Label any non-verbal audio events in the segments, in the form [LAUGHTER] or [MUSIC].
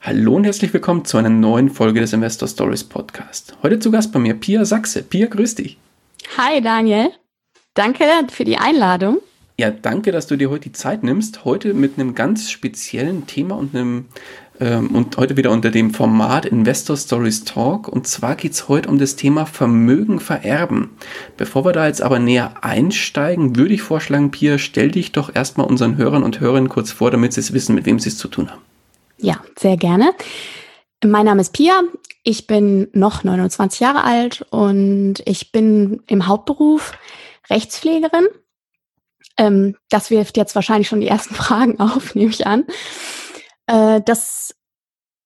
Hallo und herzlich willkommen zu einer neuen Folge des Investor Stories Podcast. Heute zu Gast bei mir Pia Sachse. Pia, grüß dich. Hi Daniel. Danke für die Einladung. Ja, danke, dass du dir heute die Zeit nimmst. Heute mit einem ganz speziellen Thema und einem ähm, und heute wieder unter dem Format Investor Stories Talk. Und zwar geht es heute um das Thema Vermögen vererben. Bevor wir da jetzt aber näher einsteigen, würde ich vorschlagen, Pia, stell dich doch erstmal unseren Hörern und Hörerinnen kurz vor, damit sie es wissen, mit wem sie es zu tun haben. Ja, sehr gerne. Mein Name ist Pia. Ich bin noch 29 Jahre alt und ich bin im Hauptberuf Rechtspflegerin. Ähm, das wirft jetzt wahrscheinlich schon die ersten [LAUGHS] Fragen auf, nehme ich an. Äh, das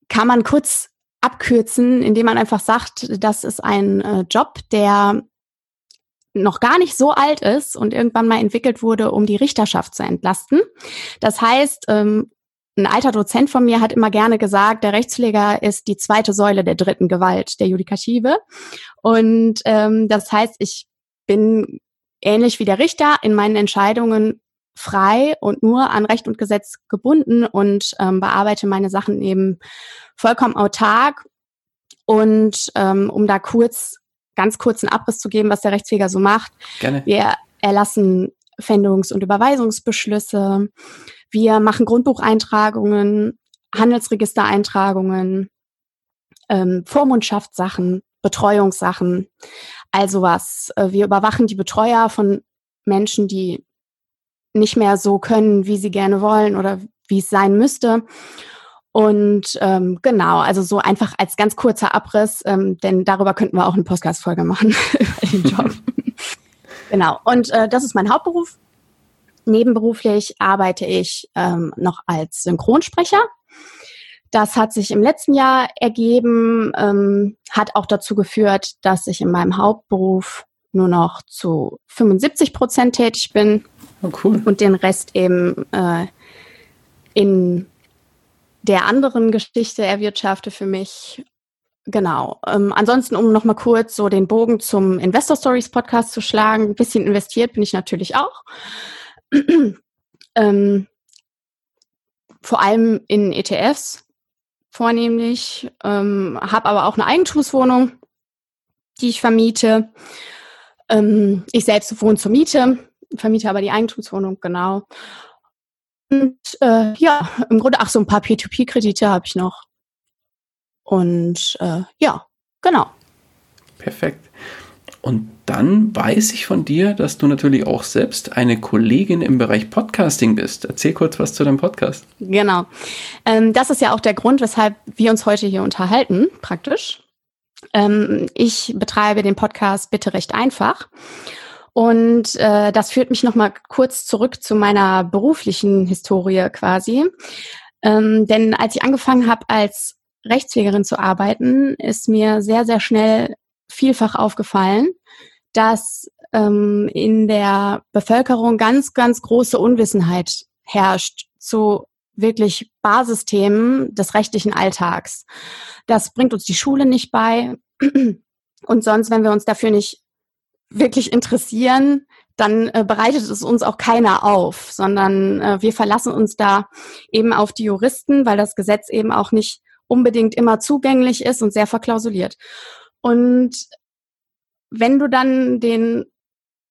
kann man kurz abkürzen, indem man einfach sagt, das ist ein äh, Job, der noch gar nicht so alt ist und irgendwann mal entwickelt wurde, um die Richterschaft zu entlasten. Das heißt, ähm, ein alter Dozent von mir hat immer gerne gesagt, der Rechtspfleger ist die zweite Säule der dritten Gewalt, der Judikative. Und ähm, das heißt, ich bin ähnlich wie der Richter in meinen Entscheidungen frei und nur an Recht und Gesetz gebunden und ähm, bearbeite meine Sachen eben vollkommen autark. Und ähm, um da kurz, ganz kurzen Abriss zu geben, was der Rechtspfleger so macht. Gerne. Wir erlassen Fändungs- und Überweisungsbeschlüsse. Wir machen Grundbucheintragungen, Handelsregistereintragungen, ähm, Vormundschaftssachen, Betreuungssachen, also was. Äh, wir überwachen die Betreuer von Menschen, die nicht mehr so können, wie sie gerne wollen oder wie es sein müsste. Und ähm, genau, also so einfach als ganz kurzer Abriss, ähm, denn darüber könnten wir auch eine Podcast-Folge machen [LAUGHS] über den Job. [LAUGHS] genau, und äh, das ist mein Hauptberuf. Nebenberuflich arbeite ich ähm, noch als Synchronsprecher das hat sich im letzten Jahr ergeben, ähm, hat auch dazu geführt, dass ich in meinem Hauptberuf nur noch zu 75 Prozent tätig bin. Oh, cool. Und den Rest eben äh, in der anderen Geschichte erwirtschafte für mich. Genau. Ähm, ansonsten, um nochmal kurz so den Bogen zum Investor Stories Podcast zu schlagen, ein bisschen investiert bin ich natürlich auch. [CLEARS THROAT] ähm, vor allem in ETFs vornehmlich, ähm, habe aber auch eine Eigentumswohnung, die ich vermiete. Ähm, ich selbst wohne zur Miete, vermiete aber die Eigentumswohnung, genau. Und äh, ja, im Grunde, ach so, ein paar P2P-Kredite habe ich noch. Und äh, ja, genau. Perfekt. Und dann weiß ich von dir, dass du natürlich auch selbst eine Kollegin im Bereich Podcasting bist. Erzähl kurz was zu deinem Podcast. Genau. Ähm, das ist ja auch der Grund, weshalb wir uns heute hier unterhalten, praktisch. Ähm, ich betreibe den Podcast Bitte recht einfach. Und äh, das führt mich nochmal kurz zurück zu meiner beruflichen Historie quasi. Ähm, denn als ich angefangen habe, als Rechtspflegerin zu arbeiten, ist mir sehr, sehr schnell vielfach aufgefallen, dass ähm, in der Bevölkerung ganz, ganz große Unwissenheit herrscht zu wirklich Basisthemen des rechtlichen Alltags. Das bringt uns die Schule nicht bei. Und sonst, wenn wir uns dafür nicht wirklich interessieren, dann äh, bereitet es uns auch keiner auf, sondern äh, wir verlassen uns da eben auf die Juristen, weil das Gesetz eben auch nicht unbedingt immer zugänglich ist und sehr verklausuliert. Und wenn du dann den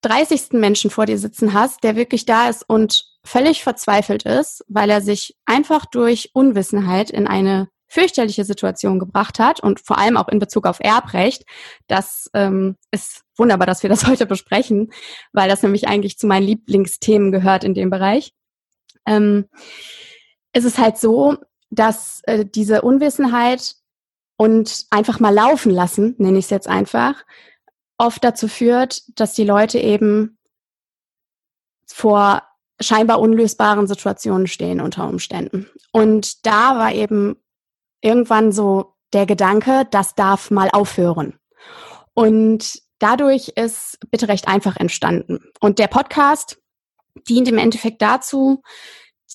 30. Menschen vor dir sitzen hast, der wirklich da ist und völlig verzweifelt ist, weil er sich einfach durch Unwissenheit in eine fürchterliche Situation gebracht hat und vor allem auch in Bezug auf Erbrecht. Das ähm, ist wunderbar, dass wir das [LAUGHS] heute besprechen, weil das nämlich eigentlich zu meinen Lieblingsthemen gehört in dem Bereich. Ähm, es ist halt so, dass äh, diese Unwissenheit und einfach mal laufen lassen, nenne ich es jetzt einfach, oft dazu führt, dass die Leute eben vor scheinbar unlösbaren Situationen stehen unter Umständen. Und da war eben irgendwann so der Gedanke, das darf mal aufhören. Und dadurch ist Bitte recht einfach entstanden. Und der Podcast dient im Endeffekt dazu,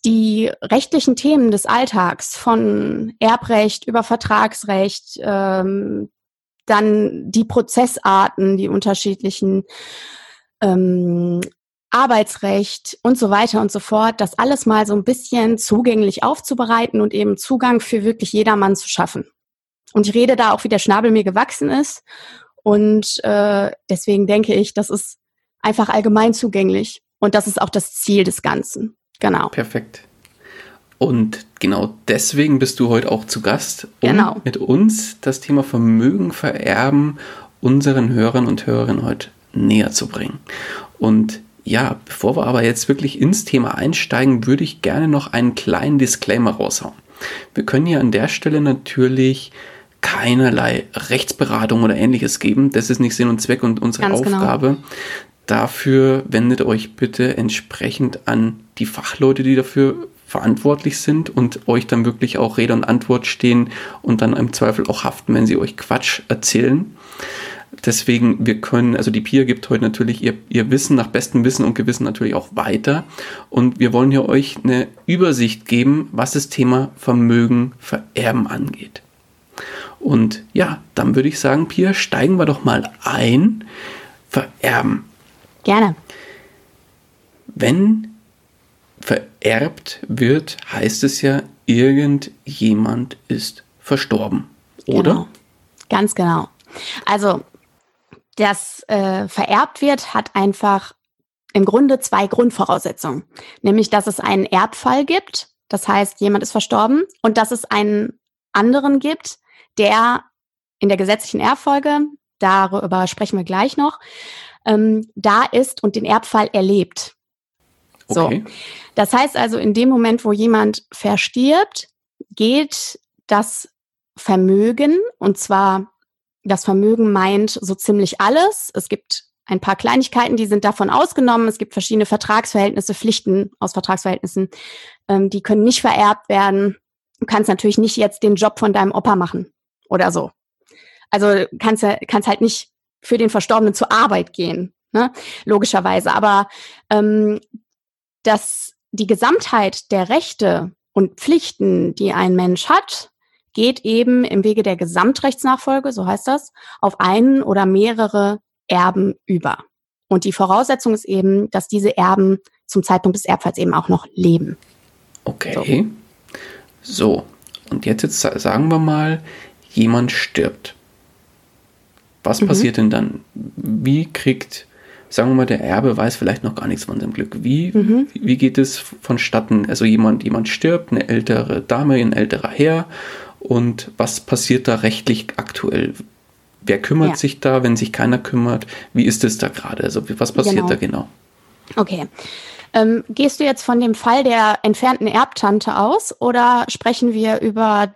die rechtlichen Themen des Alltags von Erbrecht über Vertragsrecht, ähm, dann die Prozessarten, die unterschiedlichen ähm, Arbeitsrecht und so weiter und so fort, das alles mal so ein bisschen zugänglich aufzubereiten und eben Zugang für wirklich jedermann zu schaffen. Und ich rede da auch, wie der Schnabel mir gewachsen ist. Und äh, deswegen denke ich, das ist einfach allgemein zugänglich. Und das ist auch das Ziel des Ganzen. Genau. Perfekt. Und genau deswegen bist du heute auch zu Gast, um genau. mit uns das Thema Vermögen vererben unseren Hörern und Hörerinnen heute näher zu bringen. Und ja, bevor wir aber jetzt wirklich ins Thema einsteigen, würde ich gerne noch einen kleinen Disclaimer raushauen. Wir können hier an der Stelle natürlich keinerlei Rechtsberatung oder ähnliches geben. Das ist nicht Sinn und Zweck und unsere Ganz genau. Aufgabe. Genau. Dafür wendet euch bitte entsprechend an die Fachleute, die dafür verantwortlich sind und euch dann wirklich auch Rede und Antwort stehen und dann im Zweifel auch haften, wenn sie euch Quatsch erzählen. Deswegen, wir können, also die Pia gibt heute natürlich ihr, ihr Wissen nach bestem Wissen und Gewissen natürlich auch weiter. Und wir wollen hier euch eine Übersicht geben, was das Thema Vermögen vererben angeht. Und ja, dann würde ich sagen, Pia, steigen wir doch mal ein. Vererben. Gerne. Wenn vererbt wird, heißt es ja, irgendjemand ist verstorben. Oder? Genau. Ganz genau. Also das äh, vererbt wird, hat einfach im Grunde zwei Grundvoraussetzungen. Nämlich, dass es einen Erbfall gibt, das heißt, jemand ist verstorben, und dass es einen anderen gibt, der in der gesetzlichen Erbfolge, darüber sprechen wir gleich noch, ähm, da ist und den Erbfall erlebt. Okay. So. Das heißt also, in dem Moment, wo jemand verstirbt, geht das Vermögen, und zwar das Vermögen meint so ziemlich alles. Es gibt ein paar Kleinigkeiten, die sind davon ausgenommen. Es gibt verschiedene Vertragsverhältnisse, Pflichten aus Vertragsverhältnissen, ähm, die können nicht vererbt werden. Du kannst natürlich nicht jetzt den Job von deinem Opa machen oder so. Also kannst kannst halt nicht für den Verstorbenen zur Arbeit gehen, ne? logischerweise. Aber ähm, dass die Gesamtheit der Rechte und Pflichten, die ein Mensch hat, geht eben im Wege der Gesamtrechtsnachfolge, so heißt das, auf einen oder mehrere Erben über. Und die Voraussetzung ist eben, dass diese Erben zum Zeitpunkt des Erbfalls eben auch noch leben. Okay. So. so. Und jetzt, jetzt sagen wir mal, jemand stirbt. Was mhm. passiert denn dann? Wie kriegt, sagen wir mal, der Erbe weiß vielleicht noch gar nichts von seinem Glück. Wie, mhm. wie geht es vonstatten? Also jemand, jemand stirbt, eine ältere Dame, ein älterer Herr und was passiert da rechtlich aktuell? Wer kümmert ja. sich da, wenn sich keiner kümmert? Wie ist es da gerade? Also was passiert genau. da genau? Okay. Ähm, gehst du jetzt von dem Fall der entfernten Erbtante aus oder sprechen wir über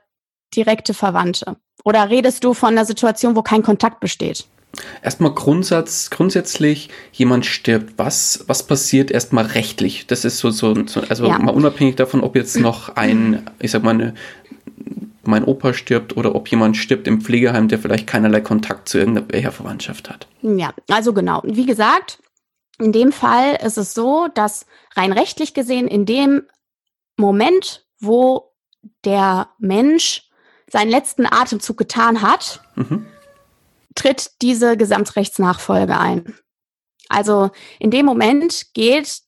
direkte Verwandte? Oder redest du von einer Situation, wo kein Kontakt besteht? Erstmal Grundsatz, grundsätzlich, jemand stirbt. Was, was passiert erstmal rechtlich? Das ist so, so, so also ja. mal unabhängig davon, ob jetzt noch ein, ich sag mal, eine, mein Opa stirbt oder ob jemand stirbt im Pflegeheim, der vielleicht keinerlei Kontakt zu irgendeiner Verwandtschaft hat. Ja, also genau. Wie gesagt, in dem Fall ist es so, dass rein rechtlich gesehen in dem Moment, wo der Mensch seinen letzten Atemzug getan hat, mhm. tritt diese Gesamtrechtsnachfolge ein. Also in dem Moment geht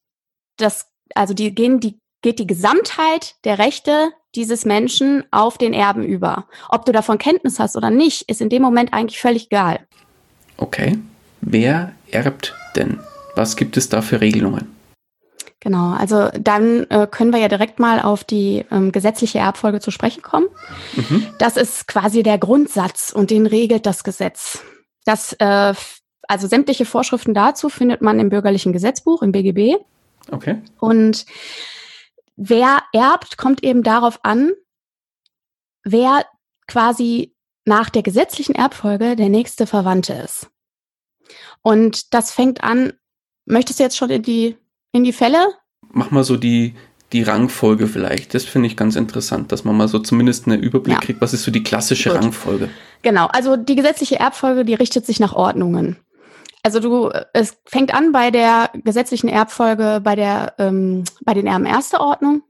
das, also die gehen die geht die Gesamtheit der Rechte dieses Menschen auf den Erben über. Ob du davon Kenntnis hast oder nicht, ist in dem Moment eigentlich völlig egal. Okay. Wer erbt denn? Was gibt es da für Regelungen? Genau, also dann äh, können wir ja direkt mal auf die ähm, gesetzliche Erbfolge zu sprechen kommen. Mhm. Das ist quasi der Grundsatz und den regelt das Gesetz. Das, äh, also sämtliche Vorschriften dazu findet man im bürgerlichen Gesetzbuch, im BGB. Okay. Und wer erbt, kommt eben darauf an, wer quasi nach der gesetzlichen Erbfolge der nächste Verwandte ist. Und das fängt an, möchtest du jetzt schon in die, in die Fälle? Mach mal so die, die Rangfolge vielleicht. Das finde ich ganz interessant, dass man mal so zumindest einen Überblick ja. kriegt, was ist so die klassische Gut. Rangfolge. Genau, also die gesetzliche Erbfolge, die richtet sich nach Ordnungen. Also du, es fängt an bei der gesetzlichen Erbfolge, bei der, ähm, bei den Erben erster Ordnung.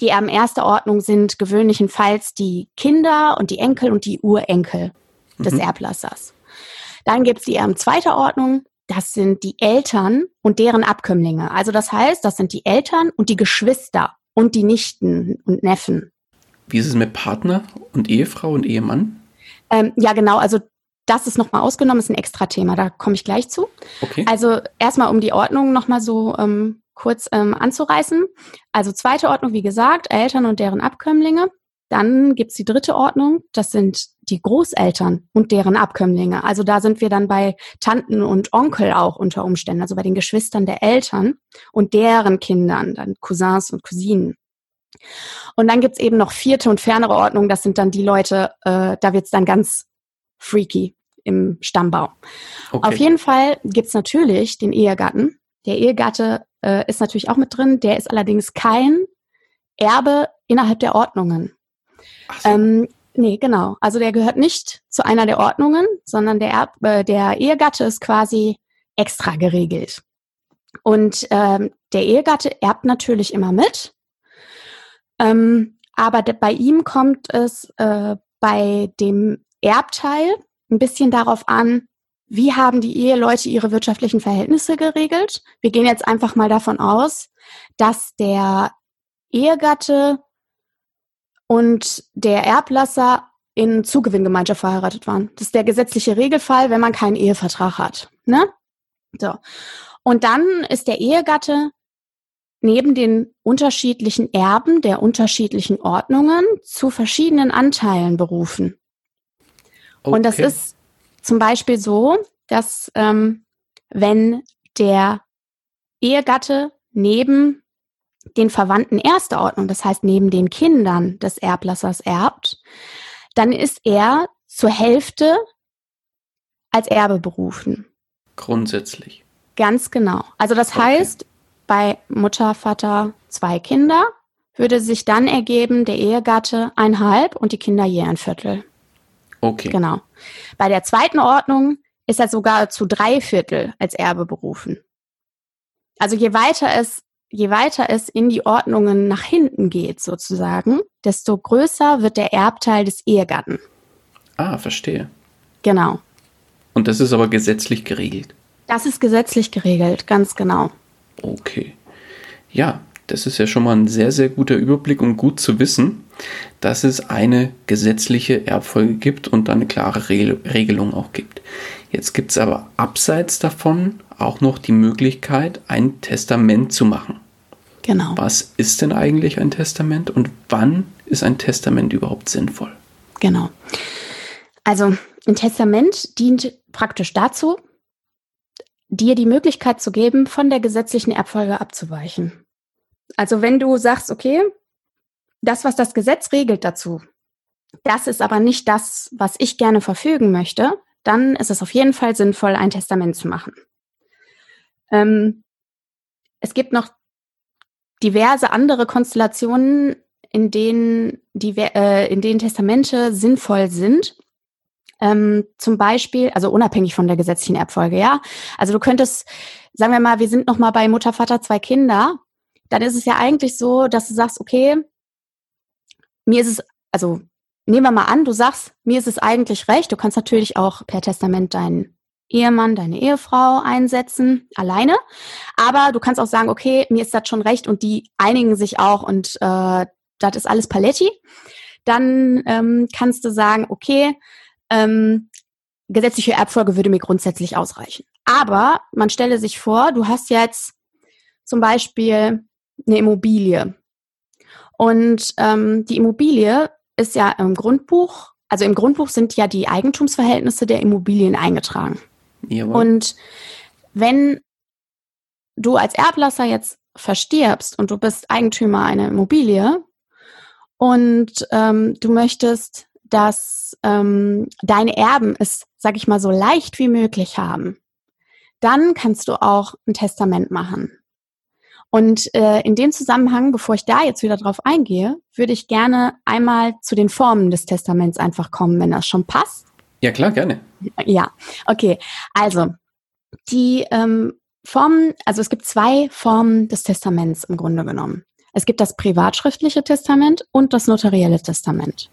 Die Erben erster Ordnung sind gewöhnlichenfalls die Kinder und die Enkel und die Urenkel des mhm. Erblassers. Dann gibt's die Erben zweiter Ordnung. Das sind die Eltern und deren Abkömmlinge. Also das heißt, das sind die Eltern und die Geschwister und die Nichten und Neffen. Wie ist es mit Partner und Ehefrau und Ehemann? Ähm, ja, genau. Also das ist nochmal ausgenommen, ist ein extra Thema, da komme ich gleich zu. Okay. Also erstmal, um die Ordnung nochmal so ähm, kurz ähm, anzureißen. Also zweite Ordnung, wie gesagt, Eltern und deren Abkömmlinge. Dann gibt's die dritte Ordnung, das sind die Großeltern und deren Abkömmlinge. Also da sind wir dann bei Tanten und Onkel auch unter Umständen, also bei den Geschwistern der Eltern und deren Kindern, dann Cousins und Cousinen. Und dann gibt's eben noch vierte und fernere Ordnung, das sind dann die Leute, äh, da wird's dann ganz freaky im Stammbau. Okay. Auf jeden Fall gibt's natürlich den Ehegatten. Der Ehegatte äh, ist natürlich auch mit drin, der ist allerdings kein Erbe innerhalb der Ordnungen. Ach so. ähm, nee, genau. Also der gehört nicht zu einer der Ordnungen, sondern der, Erb, äh, der Ehegatte ist quasi extra geregelt. Und ähm, der Ehegatte erbt natürlich immer mit. Ähm, aber bei ihm kommt es äh, bei dem Erbteil ein bisschen darauf an, wie haben die Eheleute ihre wirtschaftlichen Verhältnisse geregelt. Wir gehen jetzt einfach mal davon aus, dass der Ehegatte und der Erblasser in Zugewinngemeinschaft verheiratet waren. Das ist der gesetzliche Regelfall, wenn man keinen Ehevertrag hat. Ne? So. Und dann ist der Ehegatte neben den unterschiedlichen Erben der unterschiedlichen Ordnungen zu verschiedenen Anteilen berufen. Okay. Und das ist zum Beispiel so, dass ähm, wenn der Ehegatte neben den Verwandten erster Ordnung, das heißt neben den Kindern des Erblassers erbt, dann ist er zur Hälfte als Erbe berufen. Grundsätzlich. Ganz genau. Also das okay. heißt, bei Mutter, Vater, zwei Kinder würde sich dann ergeben, der Ehegatte ein halb und die Kinder je ein Viertel. Okay. Genau. Bei der zweiten Ordnung ist er sogar zu drei Viertel als Erbe berufen. Also je weiter es, je weiter es in die Ordnungen nach hinten geht, sozusagen, desto größer wird der Erbteil des Ehegatten. Ah, verstehe. Genau. Und das ist aber gesetzlich geregelt. Das ist gesetzlich geregelt, ganz genau. Okay. Ja, das ist ja schon mal ein sehr, sehr guter Überblick und gut zu wissen, dass es eine gesetzliche Erbfolge gibt und eine klare Regelung auch gibt. Jetzt gibt es aber abseits davon auch noch die Möglichkeit, ein Testament zu machen. Genau. Was ist denn eigentlich ein Testament und wann ist ein Testament überhaupt sinnvoll? Genau. Also ein Testament dient praktisch dazu, dir die Möglichkeit zu geben, von der gesetzlichen Erbfolge abzuweichen. Also wenn du sagst, okay, das, was das Gesetz regelt dazu, das ist aber nicht das, was ich gerne verfügen möchte, dann ist es auf jeden Fall sinnvoll, ein Testament zu machen. Ähm, es gibt noch diverse andere Konstellationen, in denen, die, äh, in denen Testamente sinnvoll sind. Ähm, zum Beispiel, also unabhängig von der gesetzlichen Erbfolge, ja. Also du könntest, sagen wir mal, wir sind noch mal bei Mutter, Vater, zwei Kinder dann ist es ja eigentlich so, dass du sagst, okay, mir ist es, also nehmen wir mal an, du sagst, mir ist es eigentlich recht. Du kannst natürlich auch per Testament deinen Ehemann, deine Ehefrau einsetzen, alleine. Aber du kannst auch sagen, okay, mir ist das schon recht und die einigen sich auch und äh, das ist alles Paletti. Dann ähm, kannst du sagen, okay, ähm, gesetzliche Erbfolge würde mir grundsätzlich ausreichen. Aber man stelle sich vor, du hast jetzt zum Beispiel eine Immobilie. Und ähm, die Immobilie ist ja im Grundbuch, also im Grundbuch sind ja die Eigentumsverhältnisse der Immobilien eingetragen. Jawohl. Und wenn du als Erblasser jetzt verstirbst und du bist Eigentümer einer Immobilie und ähm, du möchtest, dass ähm, deine Erben es, sag ich mal, so leicht wie möglich haben, dann kannst du auch ein Testament machen. Und äh, in dem Zusammenhang, bevor ich da jetzt wieder drauf eingehe, würde ich gerne einmal zu den Formen des Testaments einfach kommen, wenn das schon passt. Ja, klar, gerne. Ja, okay. Also, die ähm, Formen, also es gibt zwei Formen des Testaments im Grunde genommen. Es gibt das privatschriftliche Testament und das notarielle Testament.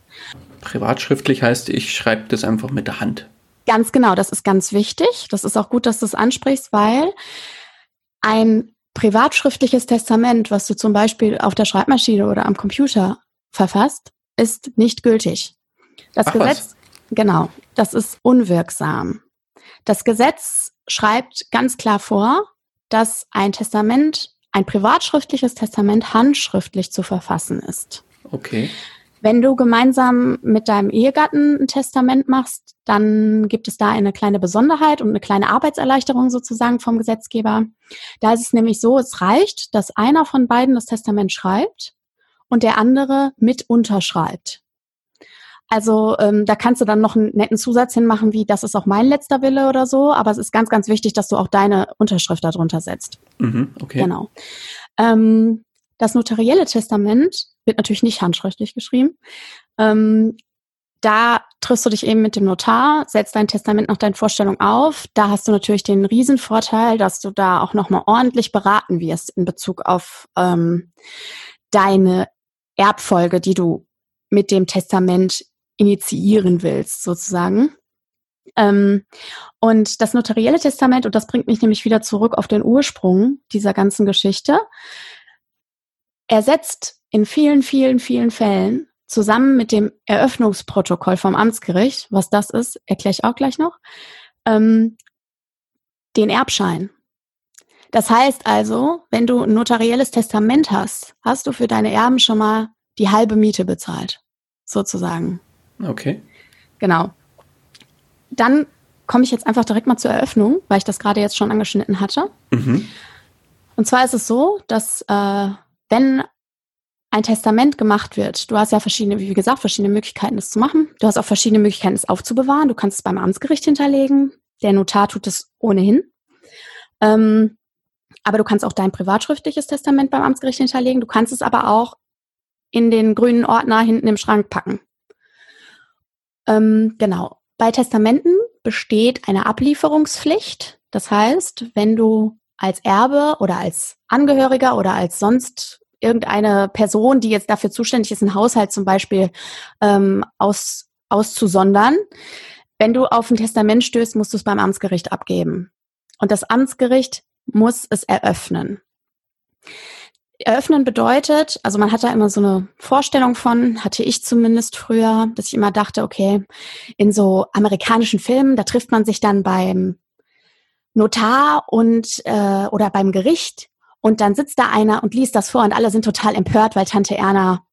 Privatschriftlich heißt, ich schreibe das einfach mit der Hand. Ganz genau, das ist ganz wichtig. Das ist auch gut, dass du es ansprichst, weil ein privatschriftliches Testament, was du zum Beispiel auf der Schreibmaschine oder am Computer verfasst, ist nicht gültig. Das Ach, Gesetz, was? genau, das ist unwirksam. Das Gesetz schreibt ganz klar vor, dass ein Testament, ein privatschriftliches Testament handschriftlich zu verfassen ist. Okay. Wenn du gemeinsam mit deinem Ehegatten ein Testament machst, dann gibt es da eine kleine Besonderheit und eine kleine Arbeitserleichterung sozusagen vom Gesetzgeber. Da ist es nämlich so, es reicht, dass einer von beiden das Testament schreibt und der andere mit unterschreibt. Also ähm, da kannst du dann noch einen netten Zusatz hinmachen, wie das ist auch mein letzter Wille oder so, aber es ist ganz, ganz wichtig, dass du auch deine Unterschrift darunter setzt. Mhm, okay. Genau. Ähm, das notarielle Testament wird natürlich nicht handschriftlich geschrieben. Ähm, da triffst du dich eben mit dem Notar, setzt dein Testament nach deinen Vorstellungen auf. Da hast du natürlich den Riesenvorteil, dass du da auch nochmal ordentlich beraten wirst in Bezug auf ähm, deine Erbfolge, die du mit dem Testament initiieren willst, sozusagen. Ähm, und das notarielle Testament, und das bringt mich nämlich wieder zurück auf den Ursprung dieser ganzen Geschichte, ersetzt in vielen, vielen, vielen Fällen zusammen mit dem Eröffnungsprotokoll vom Amtsgericht, was das ist, erkläre ich auch gleich noch, ähm, den Erbschein. Das heißt also, wenn du ein notarielles Testament hast, hast du für deine Erben schon mal die halbe Miete bezahlt, sozusagen. Okay. Genau. Dann komme ich jetzt einfach direkt mal zur Eröffnung, weil ich das gerade jetzt schon angeschnitten hatte. Mhm. Und zwar ist es so, dass äh, wenn ein Testament gemacht wird, du hast ja verschiedene, wie gesagt, verschiedene Möglichkeiten, das zu machen. Du hast auch verschiedene Möglichkeiten, es aufzubewahren. Du kannst es beim Amtsgericht hinterlegen. Der Notar tut es ohnehin. Ähm, aber du kannst auch dein privatschriftliches Testament beim Amtsgericht hinterlegen. Du kannst es aber auch in den grünen Ordner hinten im Schrank packen. Ähm, genau. Bei Testamenten besteht eine Ablieferungspflicht. Das heißt, wenn du als Erbe oder als Angehöriger oder als sonst irgendeine Person, die jetzt dafür zuständig ist, einen Haushalt zum Beispiel ähm, aus, auszusondern. Wenn du auf ein Testament stößt, musst du es beim Amtsgericht abgeben. Und das Amtsgericht muss es eröffnen. Eröffnen bedeutet, also man hat da immer so eine Vorstellung von, hatte ich zumindest früher, dass ich immer dachte, okay, in so amerikanischen Filmen, da trifft man sich dann beim Notar und äh, oder beim Gericht und dann sitzt da einer und liest das vor und alle sind total empört, weil Tante Erna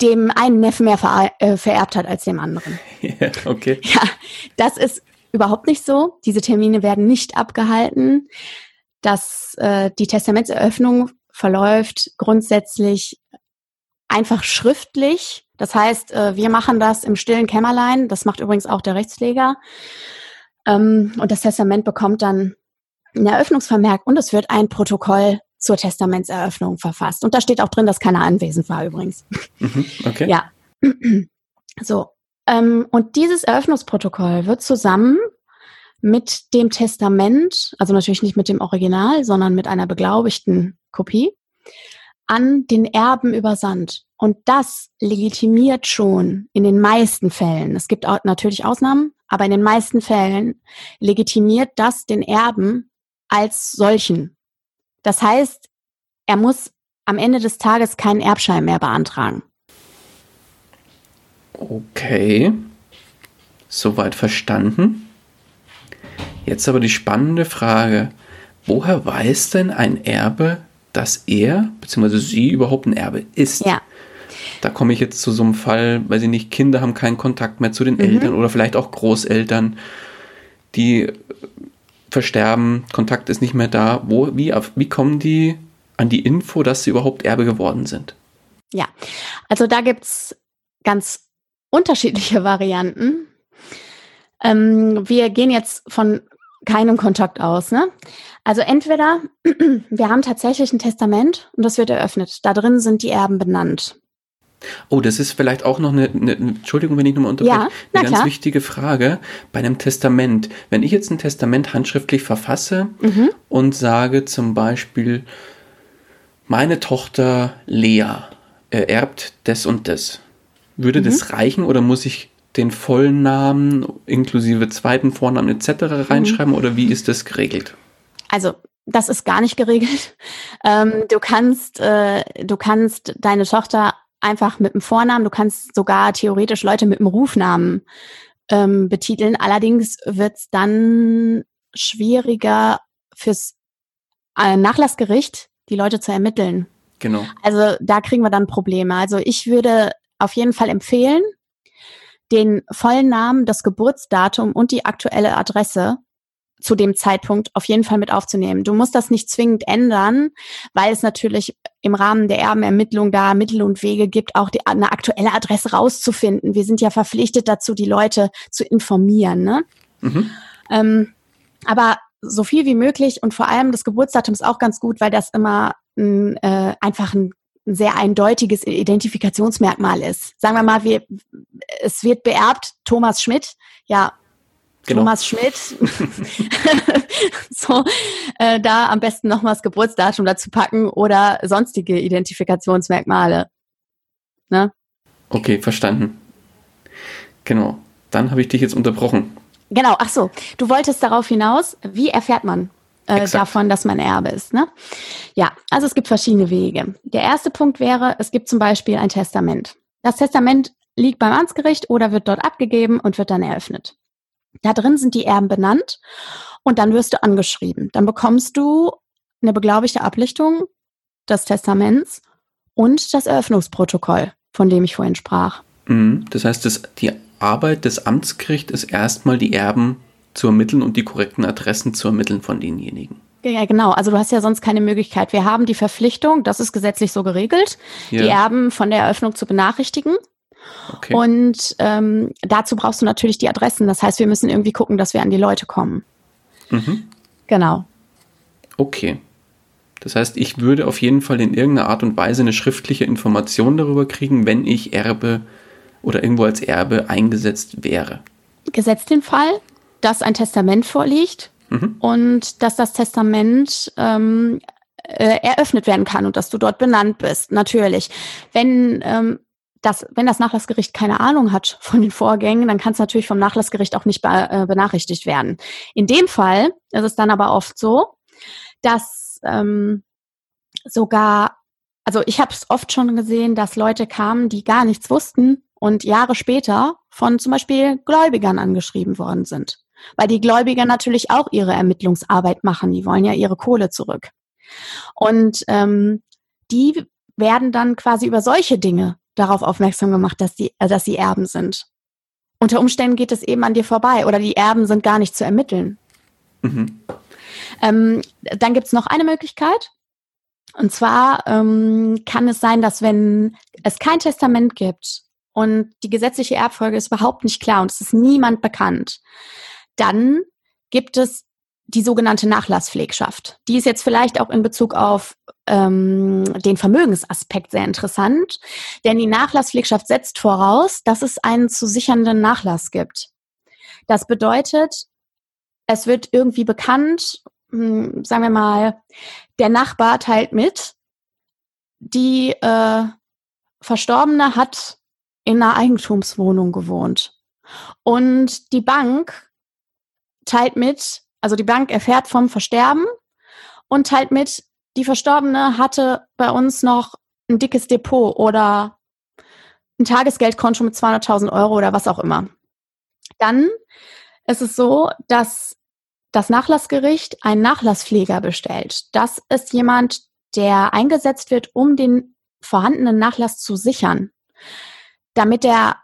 dem einen Neffen mehr ver äh, vererbt hat als dem anderen. [LAUGHS] Ja, okay. Ja, das ist überhaupt nicht so. Diese Termine werden nicht abgehalten. Das, äh, die Testamentseröffnung verläuft grundsätzlich einfach schriftlich. Das heißt, äh, wir machen das im stillen Kämmerlein. Das macht übrigens auch der Rechtspfleger. Ähm, und das Testament bekommt dann ein Eröffnungsvermerk und es wird ein Protokoll zur Testamentseröffnung verfasst. Und da steht auch drin, dass keiner anwesend war übrigens. Mhm, okay. Ja. [CLEARS THROAT] So. Ähm, und dieses Eröffnungsprotokoll wird zusammen mit dem Testament, also natürlich nicht mit dem Original, sondern mit einer beglaubigten Kopie, an den Erben übersandt. Und das legitimiert schon in den meisten Fällen, es gibt auch natürlich Ausnahmen, aber in den meisten Fällen legitimiert das den Erben als solchen. Das heißt, er muss am Ende des Tages keinen Erbschein mehr beantragen. Okay, soweit verstanden. Jetzt aber die spannende Frage, woher weiß denn ein Erbe, dass er bzw. sie überhaupt ein Erbe ist? Ja. Da komme ich jetzt zu so einem Fall, weil sie nicht Kinder haben keinen Kontakt mehr zu den mhm. Eltern oder vielleicht auch Großeltern, die versterben, Kontakt ist nicht mehr da. Wo, wie, wie kommen die an die Info, dass sie überhaupt Erbe geworden sind? Ja, also da gibt es ganz unterschiedliche Varianten. Ähm, wir gehen jetzt von keinem Kontakt aus. Ne? Also entweder [CLEARS THROAT] wir haben tatsächlich ein Testament und das wird eröffnet. Da drin sind die Erben benannt. Oh, das ist vielleicht auch noch eine, eine Entschuldigung, wenn ich nochmal unterbreche, ja, eine ganz klar. wichtige Frage bei einem Testament. Wenn ich jetzt ein Testament handschriftlich verfasse mhm. und sage zum Beispiel, meine Tochter Lea erbt das und das, würde mhm. das reichen oder muss ich den vollen Namen inklusive zweiten Vornamen etc. reinschreiben mhm. oder wie ist das geregelt? Also das ist gar nicht geregelt. [LAUGHS] Ähm, du kannst, äh, du kannst deine Tochter einfach mit dem Vornamen, du kannst sogar theoretisch Leute mit dem Rufnamen ähm, betiteln. Allerdings wird es dann schwieriger fürs äh, Nachlassgericht, die Leute zu ermitteln. Genau. Also da kriegen wir dann Probleme. Also ich würde auf jeden Fall empfehlen, den vollen Namen, das Geburtsdatum und die aktuelle Adresse zu dem Zeitpunkt auf jeden Fall mit aufzunehmen. Du musst das nicht zwingend ändern, weil es natürlich im Rahmen der Erbenermittlung da Mittel und Wege gibt, auch die, eine aktuelle Adresse rauszufinden. Wir sind ja verpflichtet dazu, die Leute zu informieren. Ne? Mhm. Ähm, aber so viel wie möglich und vor allem das Geburtsdatum ist auch ganz gut, weil das immer ein, äh, einfach ein ein sehr eindeutiges Identifikationsmerkmal ist. Sagen wir mal, wir, es wird beerbt, Thomas Schmidt, ja, genau. Thomas Schmidt, [LAUGHS] so, äh, da am besten nochmals Geburtsdatum dazu packen oder sonstige Identifikationsmerkmale. Ne? Okay, verstanden. Genau. Dann habe ich dich jetzt unterbrochen. Genau, ach so. Du wolltest darauf hinaus, wie erfährt man äh, davon, dass man Erbe ist. Ne? Ja, also es gibt verschiedene Wege. Der erste Punkt wäre, es gibt zum Beispiel ein Testament. Das Testament liegt beim Amtsgericht oder wird dort abgegeben und wird dann eröffnet. Da drin sind die Erben benannt und dann wirst du angeschrieben. Dann bekommst du eine beglaubigte Ablichtung des Testaments und das Eröffnungsprotokoll, von dem ich vorhin sprach. Mhm. Das heißt, das, die Arbeit des Amtsgerichts ist erstmal die Erben zu ermitteln und die korrekten Adressen zu ermitteln von denjenigen. Ja, genau. Also du hast ja sonst keine Möglichkeit. Wir haben die Verpflichtung, das ist gesetzlich so geregelt, ja. die Erben von der Eröffnung zu benachrichtigen. Okay. Und ähm, dazu brauchst du natürlich die Adressen. Das heißt, wir müssen irgendwie gucken, dass wir an die Leute kommen. Mhm. Genau. Okay. Das heißt, ich würde auf jeden Fall in irgendeiner Art und Weise eine schriftliche Information darüber kriegen, wenn ich Erbe oder irgendwo als Erbe eingesetzt wäre. Gesetzt den Fall, dass ein Testament vorliegt mhm. und dass das Testament ähm, äh, eröffnet werden kann und dass du dort benannt bist. Natürlich. Wenn ähm, das, wenn das Nachlassgericht keine Ahnung hat von den Vorgängen, dann kann es natürlich vom Nachlassgericht auch nicht be äh, benachrichtigt werden. In dem Fall ist es dann aber oft so, dass ähm, sogar, also ich habe es oft schon gesehen, dass Leute kamen, die gar nichts wussten und Jahre später von zum Beispiel Gläubigern angeschrieben worden sind weil die Gläubiger natürlich auch ihre Ermittlungsarbeit machen. Die wollen ja ihre Kohle zurück. Und ähm, die werden dann quasi über solche Dinge darauf aufmerksam gemacht, dass, die, äh, dass sie Erben sind. Unter Umständen geht es eben an dir vorbei oder die Erben sind gar nicht zu ermitteln. Mhm. Ähm, dann gibt es noch eine Möglichkeit. Und zwar ähm, kann es sein, dass wenn es kein Testament gibt und die gesetzliche Erbfolge ist überhaupt nicht klar und es ist niemand bekannt, dann gibt es die sogenannte Nachlasspflegschaft. Die ist jetzt vielleicht auch in Bezug auf ähm, den Vermögensaspekt sehr interessant, denn die Nachlasspflegschaft setzt voraus, dass es einen zu sichernden Nachlass gibt. Das bedeutet, es wird irgendwie bekannt, hm, sagen wir mal, der Nachbar teilt mit, die äh, Verstorbene hat in einer Eigentumswohnung gewohnt. Und die Bank teilt mit, also die Bank erfährt vom Versterben und teilt mit, die Verstorbene hatte bei uns noch ein dickes Depot oder ein Tagesgeldkonto mit 200.000 Euro oder was auch immer. Dann ist es so, dass das Nachlassgericht einen Nachlasspfleger bestellt. Das ist jemand, der eingesetzt wird, um den vorhandenen Nachlass zu sichern, damit er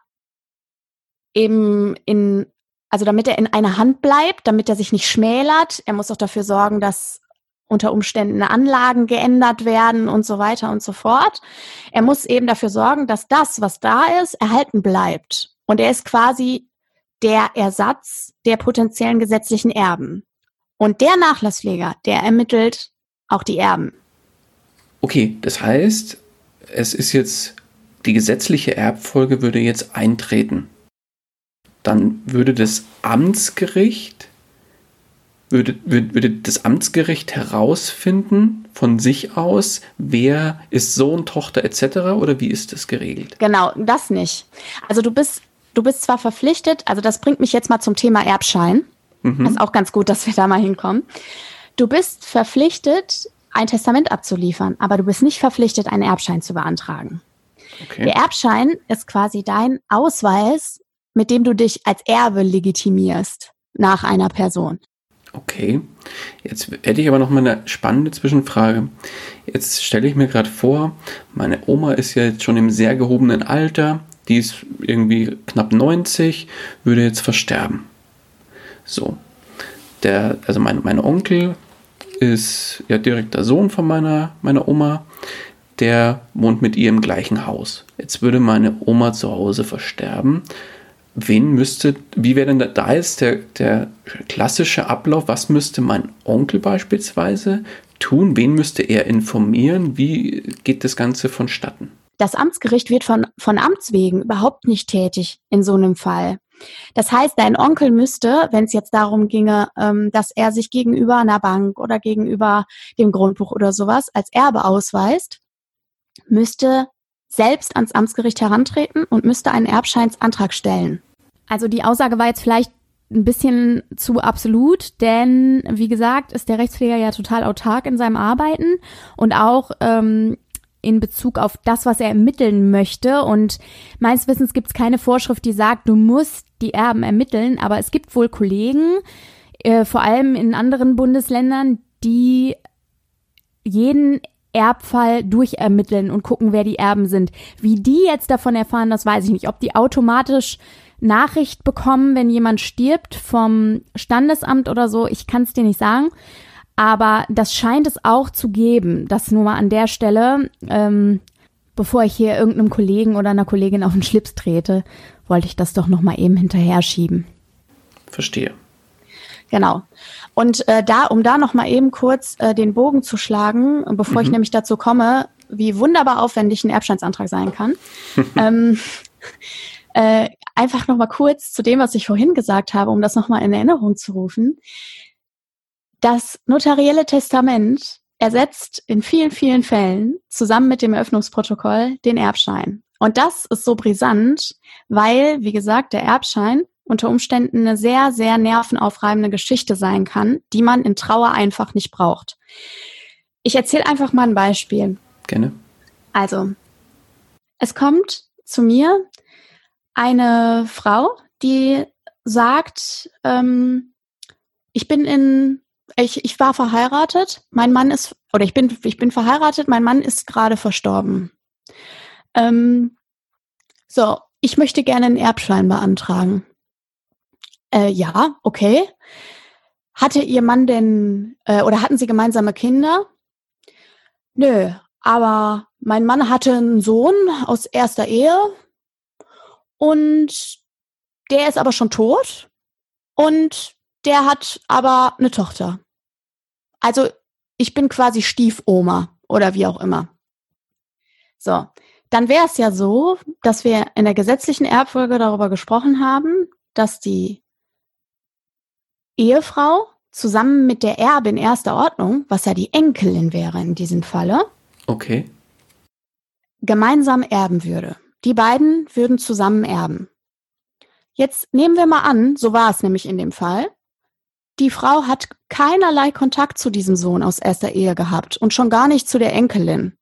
eben in, also damit er in einer Hand bleibt, damit er sich nicht schmälert. Er muss auch dafür sorgen, dass unter Umständen Anlagen geändert werden und so weiter und so fort. Er muss eben dafür sorgen, dass das, was da ist, erhalten bleibt. Und er ist quasi der Ersatz der potenziellen gesetzlichen Erben. Und der Nachlasspfleger, der ermittelt auch die Erben. Okay, das heißt, es ist jetzt, die gesetzliche Erbfolge würde jetzt eintreten. Dann würde das Amtsgericht würde, würde, würde das Amtsgericht herausfinden von sich aus, wer ist Sohn, Tochter etc. oder wie ist das geregelt? Genau, das nicht. Also du bist, du bist zwar verpflichtet, also das bringt mich jetzt mal zum Thema Erbschein. Mhm. Das ist auch ganz gut, dass wir da mal hinkommen. Du bist verpflichtet, ein Testament abzuliefern, aber du bist nicht verpflichtet, einen Erbschein zu beantragen. Okay. Der Erbschein ist quasi dein Ausweis, mit dem du dich als Erbe legitimierst nach einer Person. Okay, jetzt hätte ich aber noch mal eine spannende Zwischenfrage. Jetzt stelle ich mir gerade vor, meine Oma ist ja jetzt schon im sehr gehobenen Alter, die ist irgendwie knapp 90, würde jetzt versterben. So, der, also mein, mein Onkel ist ja direkter Sohn von meiner, meiner Oma, der wohnt mit ihr im gleichen Haus. Jetzt würde meine Oma zu Hause versterben wen müsste, wie wäre denn da, da ist der, der klassische Ablauf, was müsste mein Onkel beispielsweise tun, wen müsste er informieren, wie geht das Ganze vonstatten? Das Amtsgericht wird von, von Amts wegen überhaupt nicht tätig in so einem Fall. Das heißt, dein Onkel müsste, wenn es jetzt darum ginge, ähm, dass er sich gegenüber einer Bank oder gegenüber dem Grundbuch oder sowas als Erbe ausweist, müsste selbst ans Amtsgericht herantreten und müsste einen Erbscheinsantrag stellen. Also die Aussage war jetzt vielleicht ein bisschen zu absolut, denn wie gesagt, ist der Rechtspfleger ja total autark in seinem Arbeiten und auch ähm, in Bezug auf das, was er ermitteln möchte. Und meines Wissens gibt es keine Vorschrift, die sagt, du musst die Erben ermitteln, aber es gibt wohl Kollegen, äh, vor allem in anderen Bundesländern, die jeden Erbfall durchermitteln und gucken, wer die Erben sind. Wie die jetzt davon erfahren, das weiß ich nicht. Ob die automatisch Nachricht bekommen, wenn jemand stirbt vom Standesamt oder so, ich kann es dir nicht sagen. Aber das scheint es auch zu geben. Das nur mal an der Stelle, ähm, bevor ich hier irgendeinem Kollegen oder einer Kollegin auf den Schlips trete, wollte ich das doch noch mal eben hinterher schieben. Verstehe. Genau. Und äh, da, um da noch mal eben kurz äh, den Bogen zu schlagen, bevor mhm. ich nämlich dazu komme, wie wunderbar aufwendig ein Erbstandsantrag sein kann, [LAUGHS] ähm, äh, einfach noch mal kurz zu dem, was ich vorhin gesagt habe, um das noch mal in Erinnerung zu rufen. Das notarielle Testament ersetzt in vielen, vielen Fällen zusammen mit dem Eröffnungsprotokoll den Erbschein. Und das ist so brisant, weil, wie gesagt, der Erbschein unter Umständen eine sehr, sehr nervenaufreibende Geschichte sein kann, die man in Trauer einfach nicht braucht. Ich erzähle einfach mal ein Beispiel. Gerne. Also, es kommt zu mir eine Frau, die sagt, ähm, ich bin in, ich, ich war verheiratet, mein Mann ist, oder ich bin, ich bin verheiratet, mein Mann ist gerade verstorben. Ähm, so, ich möchte gerne einen Erbschein beantragen. Äh, ja, okay. Hatte Ihr Mann denn, äh, oder hatten Sie gemeinsame Kinder? Nö, aber mein Mann hatte einen Sohn aus erster Ehe und der ist aber schon tot und der hat aber eine Tochter. Also ich bin quasi Stiefoma oder wie auch immer. So, dann wäre es ja so, dass wir in der gesetzlichen Erbfolge darüber gesprochen haben, dass die Ehefrau zusammen mit der Erbin erster Ordnung, was ja die Enkelin wäre in diesem Falle. Okay. gemeinsam erben würde. Die beiden würden zusammen erben. Jetzt nehmen wir mal an, so war es nämlich in dem Fall. Die Frau hat keinerlei Kontakt zu diesem Sohn aus erster Ehe gehabt und schon gar nicht zu der Enkelin.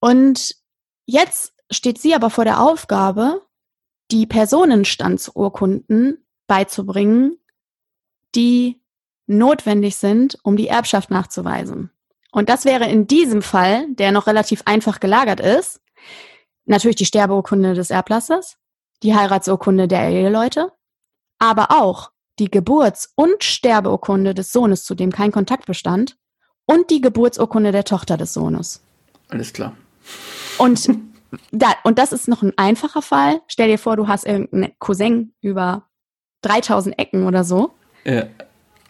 Und jetzt steht sie aber vor der Aufgabe, die Personenstandsurkunden beizubringen, die notwendig sind, um die Erbschaft nachzuweisen. Und das wäre in diesem Fall, der noch relativ einfach gelagert ist, natürlich die Sterbeurkunde des Erblassers, die Heiratsurkunde der Eheleute, aber auch die Geburts- und Sterbeurkunde des Sohnes, zu dem kein Kontakt bestand, und die Geburtsurkunde der Tochter des Sohnes. Alles klar. Und, [LAUGHS] da, und das ist noch ein einfacher Fall. Stell dir vor, du hast irgendeinen Cousin über 3000 Ecken oder so Ja.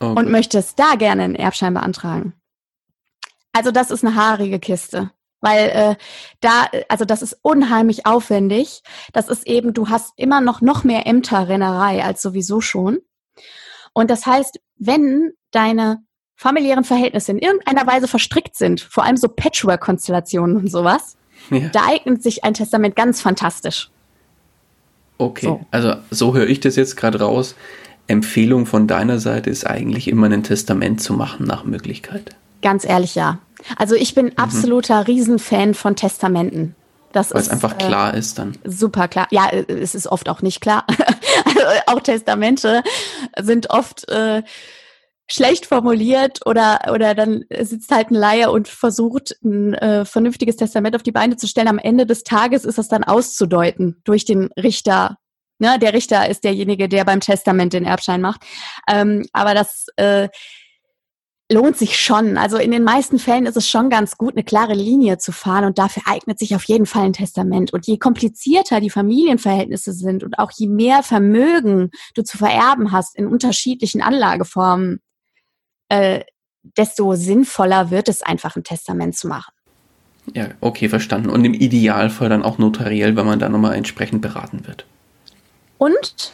Oh und möchtest da gerne einen Erbschein beantragen. Also das ist eine haarige Kiste. Weil äh, da, also das ist unheimlich aufwendig. Das ist eben, du hast immer noch noch mehr Ämterrennerei als sowieso schon. Und das heißt, wenn deine familiären Verhältnisse in irgendeiner Weise verstrickt sind, vor allem so Patchwork-Konstellationen und sowas, ja. da eignet sich ein Testament ganz fantastisch. Okay, So. also so höre ich das jetzt gerade raus. Empfehlung von deiner Seite ist eigentlich immer ein Testament zu machen nach Möglichkeit. Ganz ehrlich, ja. Also ich bin absoluter Riesenfan von Testamenten. Das Weil es ist einfach äh, klar ist dann. super klar. Ja, äh, es ist oft auch nicht klar. [LAUGHS] also auch Testamente sind oft äh, schlecht formuliert oder oder dann sitzt halt ein Laie und versucht ein äh, vernünftiges Testament auf die Beine zu stellen. Am Ende des Tages ist das dann auszudeuten durch den Richter. Ne, der Richter ist derjenige, der beim Testament den Erbschein macht. Ähm, aber das äh, lohnt sich schon. Also in den meisten Fällen ist es schon ganz gut, eine klare Linie zu fahren und dafür eignet sich auf jeden Fall ein Testament. Und je komplizierter die Familienverhältnisse sind und auch je mehr Vermögen du zu vererben hast in unterschiedlichen Anlageformen, äh, desto sinnvoller wird es einfach ein Testament zu machen. Ja, okay, verstanden. Und im Idealfall dann auch notariell, wenn man da nochmal entsprechend beraten wird. Und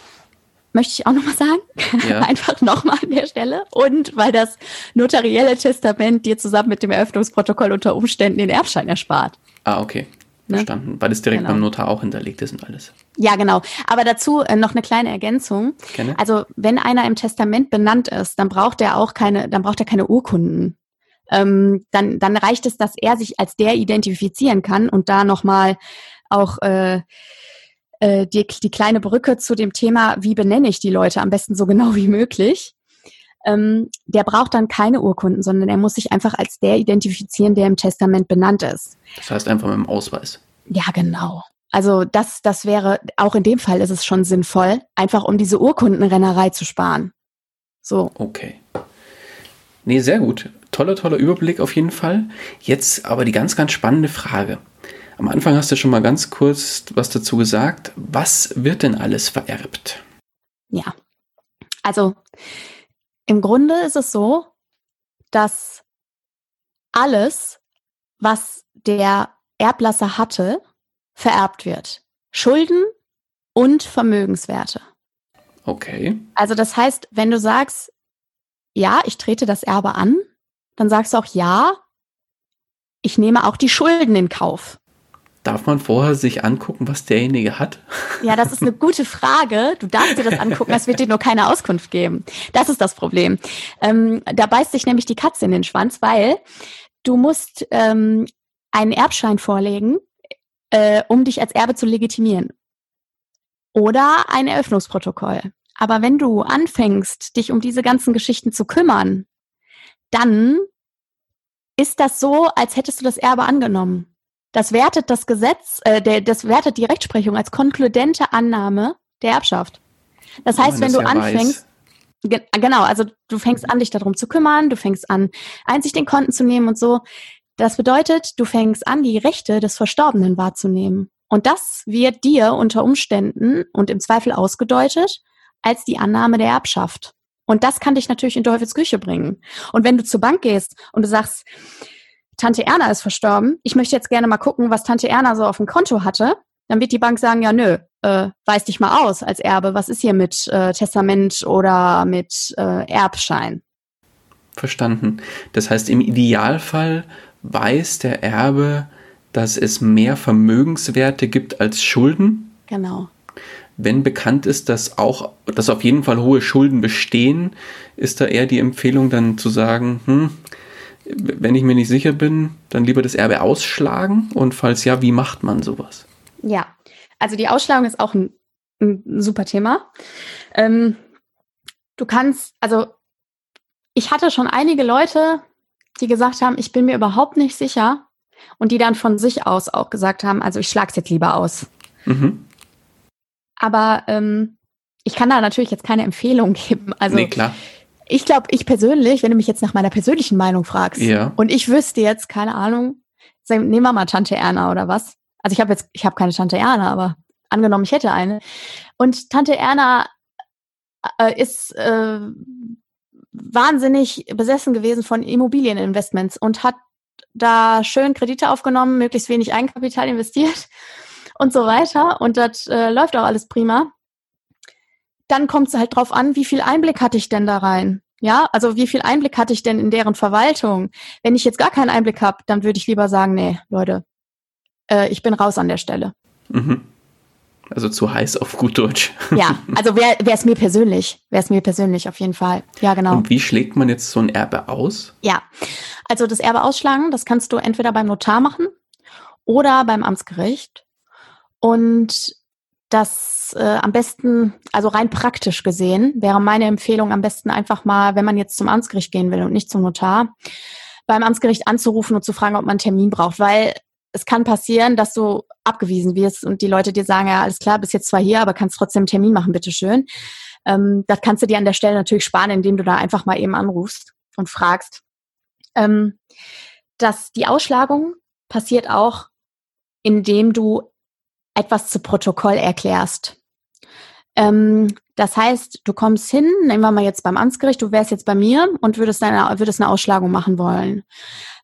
möchte ich auch nochmal sagen, Ja. [LAUGHS] einfach nochmal an der Stelle. Und weil das notarielle Testament dir zusammen mit dem Eröffnungsprotokoll unter Umständen den Erbschein erspart. Ah, okay. Ne? Verstanden. Weil es direkt Genau. beim Notar auch hinterlegt ist und alles. Ja, genau. Aber dazu äh, noch eine kleine Ergänzung. Kenne? Also wenn einer im Testament benannt ist, dann braucht er auch keine, dann braucht er keine Urkunden. Ähm, dann, dann reicht es, dass er sich als der identifizieren kann und da nochmal auch äh, äh, die, die kleine Brücke zu dem Thema, wie benenne ich die Leute am besten so genau wie möglich. Ähm, der braucht dann keine Urkunden, sondern er muss sich einfach als der identifizieren, der im Testament benannt ist. Das heißt einfach mit dem Ausweis. Ja, genau. Also das, das wäre, auch in dem Fall ist es schon sinnvoll, einfach um diese Urkundenrennerei zu sparen. So, Okay. Nee, sehr gut. Toller, toller Überblick auf jeden Fall. Jetzt aber die ganz, ganz spannende Frage. Am Anfang hast du schon mal ganz kurz was dazu gesagt. Was wird denn alles vererbt? ja. Also im Grunde ist es so, dass alles, was der Erblasser hatte, vererbt wird. Schulden und Vermögenswerte. Okay. Also das heißt, wenn du sagst, ja, ich trete das Erbe an, dann sagst du auch ja, ich nehme auch die Schulden in Kauf. Darf man vorher sich angucken, was derjenige hat? Ja, das ist eine gute Frage. Du darfst dir das angucken, es wird dir nur keine Auskunft geben. Das ist das Problem. Ähm, da beißt sich nämlich die Katze in den Schwanz, weil du musst ähm, einen Erbschein vorlegen, äh, um dich als Erbe zu legitimieren. Oder ein Eröffnungsprotokoll. Aber wenn du anfängst, dich um diese ganzen Geschichten zu kümmern, dann ist das so, als hättest du das Erbe angenommen. Das wertet das Gesetz, äh, der, das wertet die Rechtsprechung als konkludente Annahme der Erbschaft. Das heißt, wenn man du das ja anfängst, Ge genau, also du fängst an, dich darum zu kümmern, du fängst an, Einsicht in Konten zu nehmen und so. Das bedeutet, du fängst an, die Rechte des Verstorbenen wahrzunehmen. Und das wird dir unter Umständen und im Zweifel ausgedeutet als die Annahme der Erbschaft. Und das kann dich natürlich in Teufels Küche bringen. Und wenn du zur Bank gehst und du sagst, Tante Erna ist verstorben, ich möchte jetzt gerne mal gucken, was Tante Erna so auf dem Konto hatte, dann wird die Bank sagen, ja nö, äh, weis dich mal aus als Erbe, was ist hier mit äh, Testament oder mit äh, Erbschein? Verstanden. Das heißt, im Idealfall weiß der Erbe dass es mehr Vermögenswerte gibt als Schulden. Genau. Wenn bekannt ist, dass auch, dass auf jeden Fall hohe Schulden bestehen, ist da eher die Empfehlung dann zu sagen, hm, wenn ich mir nicht sicher bin, dann lieber das Erbe ausschlagen und falls ja, wie macht man sowas? Ja, also die Ausschlagung ist auch ein, ein super Thema. Ähm, du kannst, also ich hatte schon einige Leute, die gesagt haben, ich bin mir überhaupt nicht sicher und die dann von sich aus auch gesagt haben, also ich schlage es jetzt lieber aus. Mhm. Aber ähm, ich kann da natürlich jetzt keine Empfehlung geben. Also nee, klar. Ich glaube, ich persönlich, wenn du mich jetzt nach meiner persönlichen Meinung fragst, ja. und ich wüsste jetzt, keine Ahnung, nehmen wir mal Tante Erna oder was. Also ich habe jetzt, ich habe keine Tante Erna, aber angenommen, ich hätte eine. Und Tante Erna äh, ist äh, wahnsinnig besessen gewesen von Immobilieninvestments und hat da schön Kredite aufgenommen, möglichst wenig Eigenkapital investiert und so weiter. Und das äh, läuft auch alles prima dann kommt es halt drauf an, wie viel Einblick hatte ich denn da rein? Ja, also wie viel Einblick hatte ich denn in deren Verwaltung? Wenn ich jetzt gar keinen Einblick habe, dann würde ich lieber sagen, nee, Leute, äh, ich bin raus an der Stelle. Mhm. Also zu heiß auf gut Deutsch. [LAUGHS] Ja, [LAUGHS] also wäre es mir persönlich, wäre es mir persönlich auf jeden Fall. Ja, genau. Und wie schlägt man jetzt so ein Erbe aus? Ja, also das Erbe ausschlagen, das kannst du entweder beim Notar machen oder beim Amtsgericht. Und das äh, am besten, also rein praktisch gesehen, wäre meine Empfehlung am besten einfach mal, wenn man jetzt zum Amtsgericht gehen will und nicht zum Notar, beim Amtsgericht anzurufen und zu fragen, ob man einen Termin braucht, weil es kann passieren, dass du abgewiesen wirst und die Leute dir sagen, ja, alles klar, bist jetzt zwar hier, aber kannst trotzdem einen Termin machen, bitteschön. Ähm, das kannst du dir an der Stelle natürlich sparen, indem du da einfach mal eben anrufst und fragst. Ähm, dass die Ausschlagung passiert auch, indem du etwas zu Protokoll erklärst. Ähm, das heißt, du kommst hin, nehmen wir mal jetzt beim Amtsgericht, du wärst jetzt bei mir und würdest, eine, würdest eine Ausschlagung machen wollen.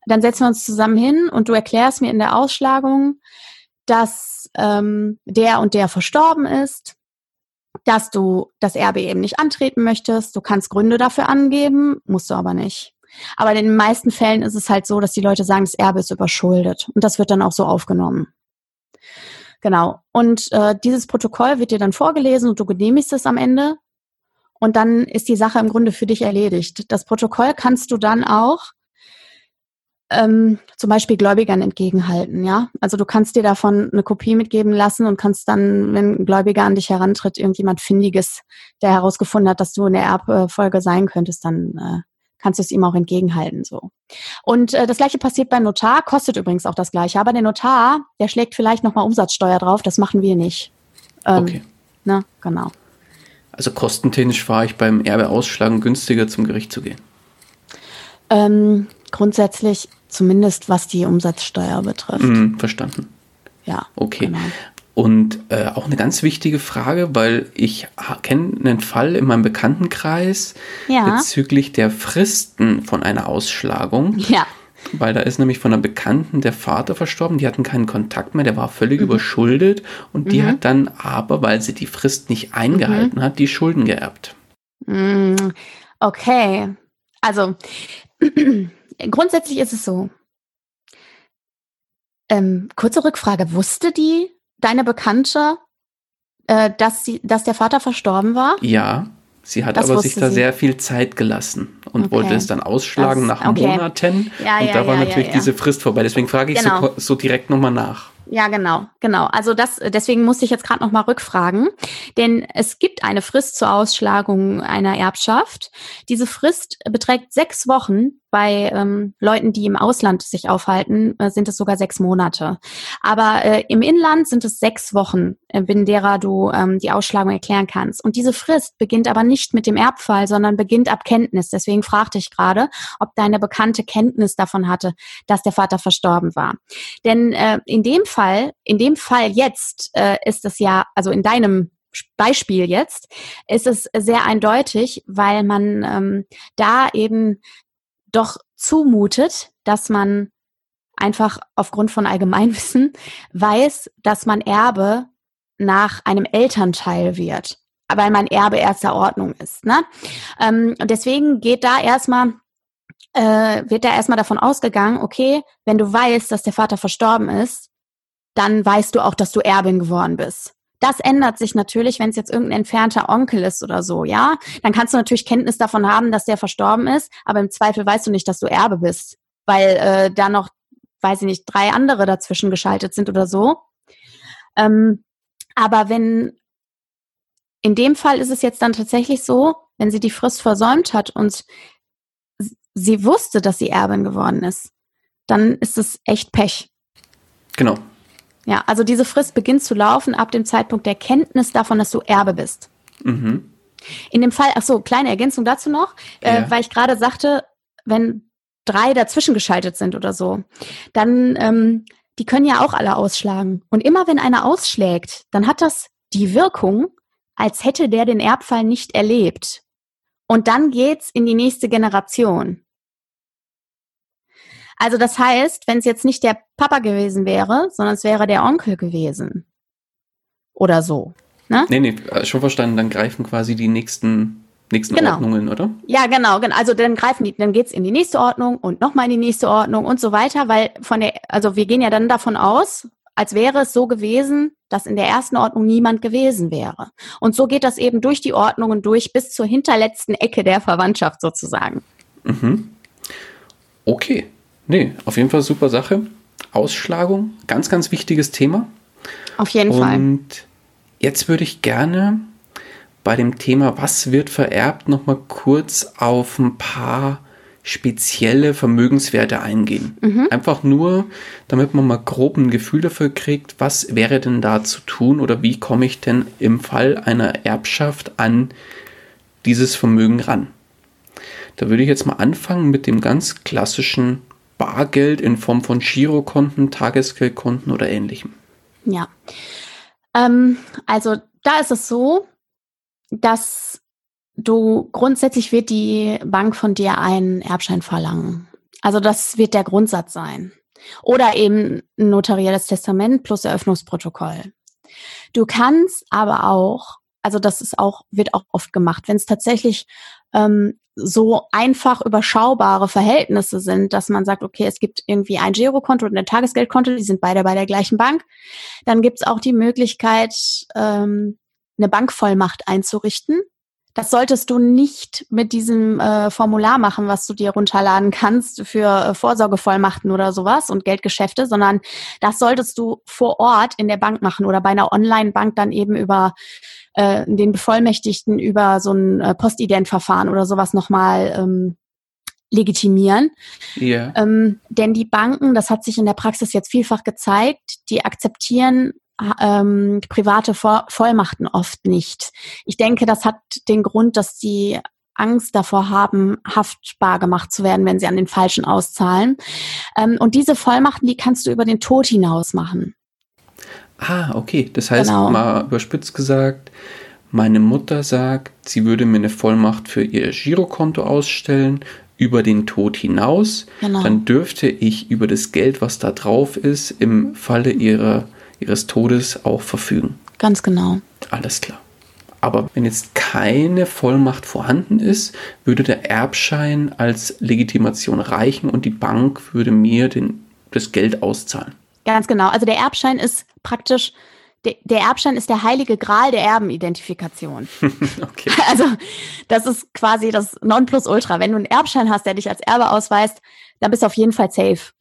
Dann setzen wir uns zusammen hin und du erklärst mir in der Ausschlagung, dass ähm, der und der verstorben ist, dass du das Erbe eben nicht antreten möchtest. Du kannst Gründe dafür angeben, musst du aber nicht. Aber in den meisten Fällen ist es halt so, dass die Leute sagen, das Erbe ist überschuldet. Und das wird dann auch so aufgenommen. Genau. Und äh, dieses Protokoll wird dir dann vorgelesen und du genehmigst es am Ende. Und dann ist die Sache im Grunde für dich erledigt. Das Protokoll kannst du dann auch ähm, zum Beispiel Gläubigern entgegenhalten, ja. Also du kannst dir davon eine Kopie mitgeben lassen und kannst dann, wenn ein Gläubiger an dich herantritt, irgendjemand Findiges, der herausgefunden hat, dass du in der Erbfolge sein könntest, dann äh, kannst du es ihm auch entgegenhalten so. Und äh, das gleiche passiert beim Notar, kostet übrigens auch das gleiche, aber der Notar, der schlägt vielleicht nochmal Umsatzsteuer drauf, das machen wir nicht. Ähm, okay. Ne, genau. Also kostentechnisch fahre ich beim Erbe ausschlagen günstiger zum Gericht zu gehen. Ähm, grundsätzlich zumindest was die Umsatzsteuer betrifft. Mm, verstanden. Ja. Okay. Genau. Und äh, auch eine ganz wichtige Frage, weil ich kenne einen Fall in meinem Bekanntenkreis ja. bezüglich der Fristen von einer Ausschlagung. Ja. Weil da ist nämlich von einer Bekannten der Vater verstorben, die hatten keinen Kontakt mehr, der war völlig mhm. überschuldet und die mhm. hat dann aber, weil sie die Frist nicht eingehalten mhm. hat, die Schulden geerbt. Mm, okay. Also [CLEARS THROAT] grundsätzlich ist es so. Ähm, kurze Rückfrage, wusste die deine Bekannte, äh, dass, sie, dass der Vater verstorben war? Ja, sie hat das aber sich da sie. sehr viel Zeit gelassen und okay. wollte es dann ausschlagen das, nach okay. Monaten. Ja, und ja, da war ja, natürlich diese Frist vorbei. Deswegen frage ich genau. so, so direkt nochmal nach. Ja, genau, genau. Also das, deswegen musste ich jetzt gerade noch mal rückfragen, denn es gibt eine Frist zur Ausschlagung einer Erbschaft. Diese Frist beträgt sechs Wochen. Bei ähm, Leuten, die im Ausland sich aufhalten, äh, sind es sogar sechs Monate. Aber äh, im Inland sind es sechs Wochen, äh, binnen derer du ähm, die Ausschlagung erklären kannst. Und diese Frist beginnt aber nicht mit dem Erbfall, sondern beginnt ab Kenntnis. Deswegen fragte ich gerade, ob deine Bekannte Kenntnis davon hatte, dass der Vater verstorben war. Denn äh, in dem Fall, in dem Fall jetzt äh, ist es ja, also in deinem Beispiel jetzt, ist es sehr eindeutig, weil man ähm, da eben doch zumutet, dass man einfach aufgrund von Allgemeinwissen [LAUGHS] weiß, dass man Erbe nach einem Elternteil wird, weil man Erbe erster Ordnung ist. Ne? Ähm, und deswegen geht da erstmal äh, wird da erstmal davon ausgegangen, okay, wenn du weißt, dass der Vater verstorben ist, dann weißt du auch, dass du Erbin geworden bist. Das ändert sich natürlich, wenn es jetzt irgendein entfernter Onkel ist oder so, ja. Dann kannst du natürlich Kenntnis davon haben, dass der verstorben ist, aber im Zweifel weißt du nicht, dass du Erbe bist, weil äh, da noch, weiß ich nicht, drei andere dazwischen geschaltet sind oder so. Ähm, aber wenn in dem Fall ist es jetzt dann tatsächlich so, wenn sie die Frist versäumt hat und sie wusste, dass sie Erbin geworden ist, dann ist es echt Pech. Genau. Ja, also diese Frist beginnt zu laufen ab dem Zeitpunkt der Kenntnis davon, dass du Erbe bist. Mhm. In dem Fall, ach so, kleine Ergänzung dazu noch, äh, ja. äh, weil ich gerade sagte, wenn drei dazwischen geschaltet sind oder so, dann ähm, die können ja auch alle ausschlagen. Und immer wenn einer ausschlägt, dann hat das die Wirkung, als hätte der den Erbfall nicht erlebt. Und dann geht's in die nächste Generation. Also das heißt, wenn es jetzt nicht der Papa gewesen wäre, sondern es wäre der Onkel gewesen. Oder so. Ne? Nee, nee, äh, schon verstanden. Dann greifen quasi die nächsten, nächsten genau. Ordnungen, oder? Ja, genau, genau. Also dann greifen die, dann geht's in die nächste Ordnung und nochmal in die nächste Ordnung und so weiter, weil von der, also wir gehen ja dann davon aus, als wäre es so gewesen, dass in der ersten Ordnung niemand gewesen wäre. Und so geht das eben durch die Ordnungen durch bis zur hinterletzten Ecke der Verwandtschaft sozusagen. Mhm. Okay. Nee, auf jeden Fall super Sache. Ausschlagung, ganz, ganz wichtiges Thema. Auf jeden Und Fall. Und jetzt würde ich gerne bei dem Thema, was wird vererbt, nochmal kurz auf ein paar spezielle Vermögenswerte eingehen. Mhm. Einfach nur, damit man mal grob ein Gefühl dafür kriegt, was wäre denn da zu tun oder wie komme ich denn im Fall einer Erbschaft an dieses Vermögen ran. Da würde ich jetzt mal anfangen mit dem ganz klassischen Bargeld in Form von Girokonten, Tagesgeldkonten oder ähnlichem? Ja. Ähm, also da ist es so, dass du grundsätzlich wird die Bank von dir einen Erbschein verlangen. Also das wird der Grundsatz sein. Oder eben ein notarielles Testament plus Eröffnungsprotokoll. Du kannst aber auch, also das ist auch, wird auch oft gemacht, wenn es tatsächlich ähm, so einfach überschaubare Verhältnisse sind, dass man sagt, okay, es gibt irgendwie ein Girokonto und ein Tagesgeldkonto, die sind beide bei der gleichen Bank. Dann gibt es auch die Möglichkeit, ähm, eine Bankvollmacht einzurichten. Das solltest du nicht mit diesem äh, Formular machen, was du dir runterladen kannst für äh, Vorsorgevollmachten oder sowas und Geldgeschäfte, sondern das solltest du vor Ort in der Bank machen oder bei einer Online-Bank dann eben über äh, den Bevollmächtigten über so ein äh, Postident-Verfahren oder sowas nochmal ähm, legitimieren. Yeah. Ähm, denn die Banken, das hat sich in der Praxis jetzt vielfach gezeigt, die akzeptieren ähm, private Vollmachten oft nicht. Ich denke, das hat den Grund, dass die Angst davor haben, haftbar gemacht zu werden, wenn sie an den Falschen auszahlen. Ähm, und diese Vollmachten, die kannst du über den Tod hinaus machen. Ah, okay. Das heißt, genau. mal überspitzt gesagt, meine Mutter sagt, sie würde mir eine Vollmacht für ihr Girokonto ausstellen über den Tod hinaus. Genau. Dann dürfte ich über das Geld, was da drauf ist, im Falle ihrer, ihres Todes auch verfügen. Ganz genau. Alles klar. Aber wenn jetzt keine Vollmacht vorhanden ist, würde der Erbschein als Legitimation reichen und die Bank würde mir den, das Geld auszahlen. Ganz genau. Also der Erbschein ist praktisch, der, der Erbschein ist der heilige Gral der Erbenidentifikation. [LAUGHS] okay. [LAUGHS] Also das ist quasi das Nonplusultra. Wenn du einen Erbschein hast, der dich als Erbe ausweist, dann bist du auf jeden Fall safe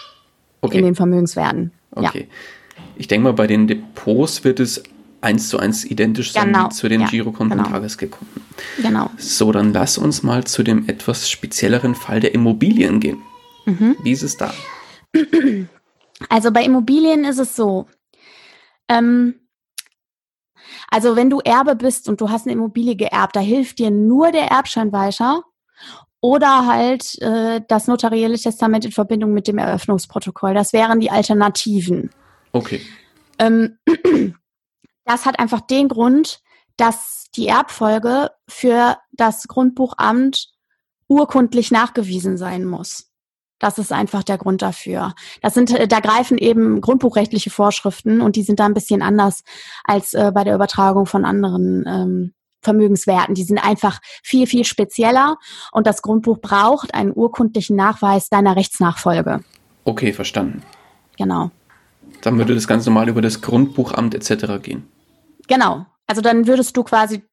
okay. in den Vermögenswerten. Okay. Ja. Ich denke mal, bei den Depots wird es eins zu eins identisch sein genau. zu den ja, Girokonten genau. Tagesgeldkonten. Genau. So, dann lass uns mal zu dem etwas spezielleren Fall der Immobilien gehen. Mhm. Wie ist es da? [CLEARS THROAT] Also bei Immobilien ist es so, ähm, also wenn du Erbe bist und du hast eine Immobilie geerbt, da hilft dir nur der Erbschein weiter oder halt äh, das notarielle Testament in Verbindung mit dem Eröffnungsprotokoll. Das wären die Alternativen. Okay. Ähm, [CLEARS THROAT] das hat einfach den Grund, dass die Erbfolge für das Grundbuchamt urkundlich nachgewiesen sein muss. Das ist einfach der Grund dafür. Das sind, äh, da greifen eben grundbuchrechtliche Vorschriften und die sind da ein bisschen anders als äh, bei der Übertragung von anderen ähm, Vermögenswerten. Die sind einfach viel, viel spezieller und das Grundbuch braucht einen urkundlichen Nachweis deiner Rechtsnachfolge. Okay, verstanden. Genau. Dann würde das ganz normal über das Grundbuchamt etc. gehen. Genau. Also dann würdest du quasi,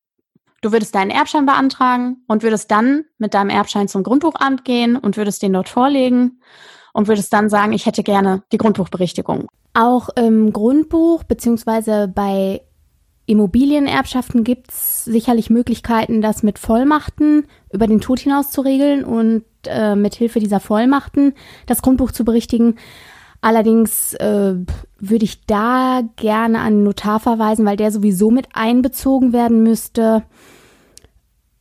du würdest deinen Erbschein beantragen und würdest dann mit deinem Erbschein zum Grundbuchamt gehen und würdest den dort vorlegen und würdest dann sagen, ich hätte gerne die Grundbuchberichtigung. Auch im Grundbuch beziehungsweise bei Immobilienerbschaften gibt es sicherlich Möglichkeiten, das mit Vollmachten über den Tod hinaus zu regeln und äh, mit Hilfe dieser Vollmachten das Grundbuch zu berichtigen. Allerdings äh, würde ich da gerne an den Notar verweisen, weil der sowieso mit einbezogen werden müsste.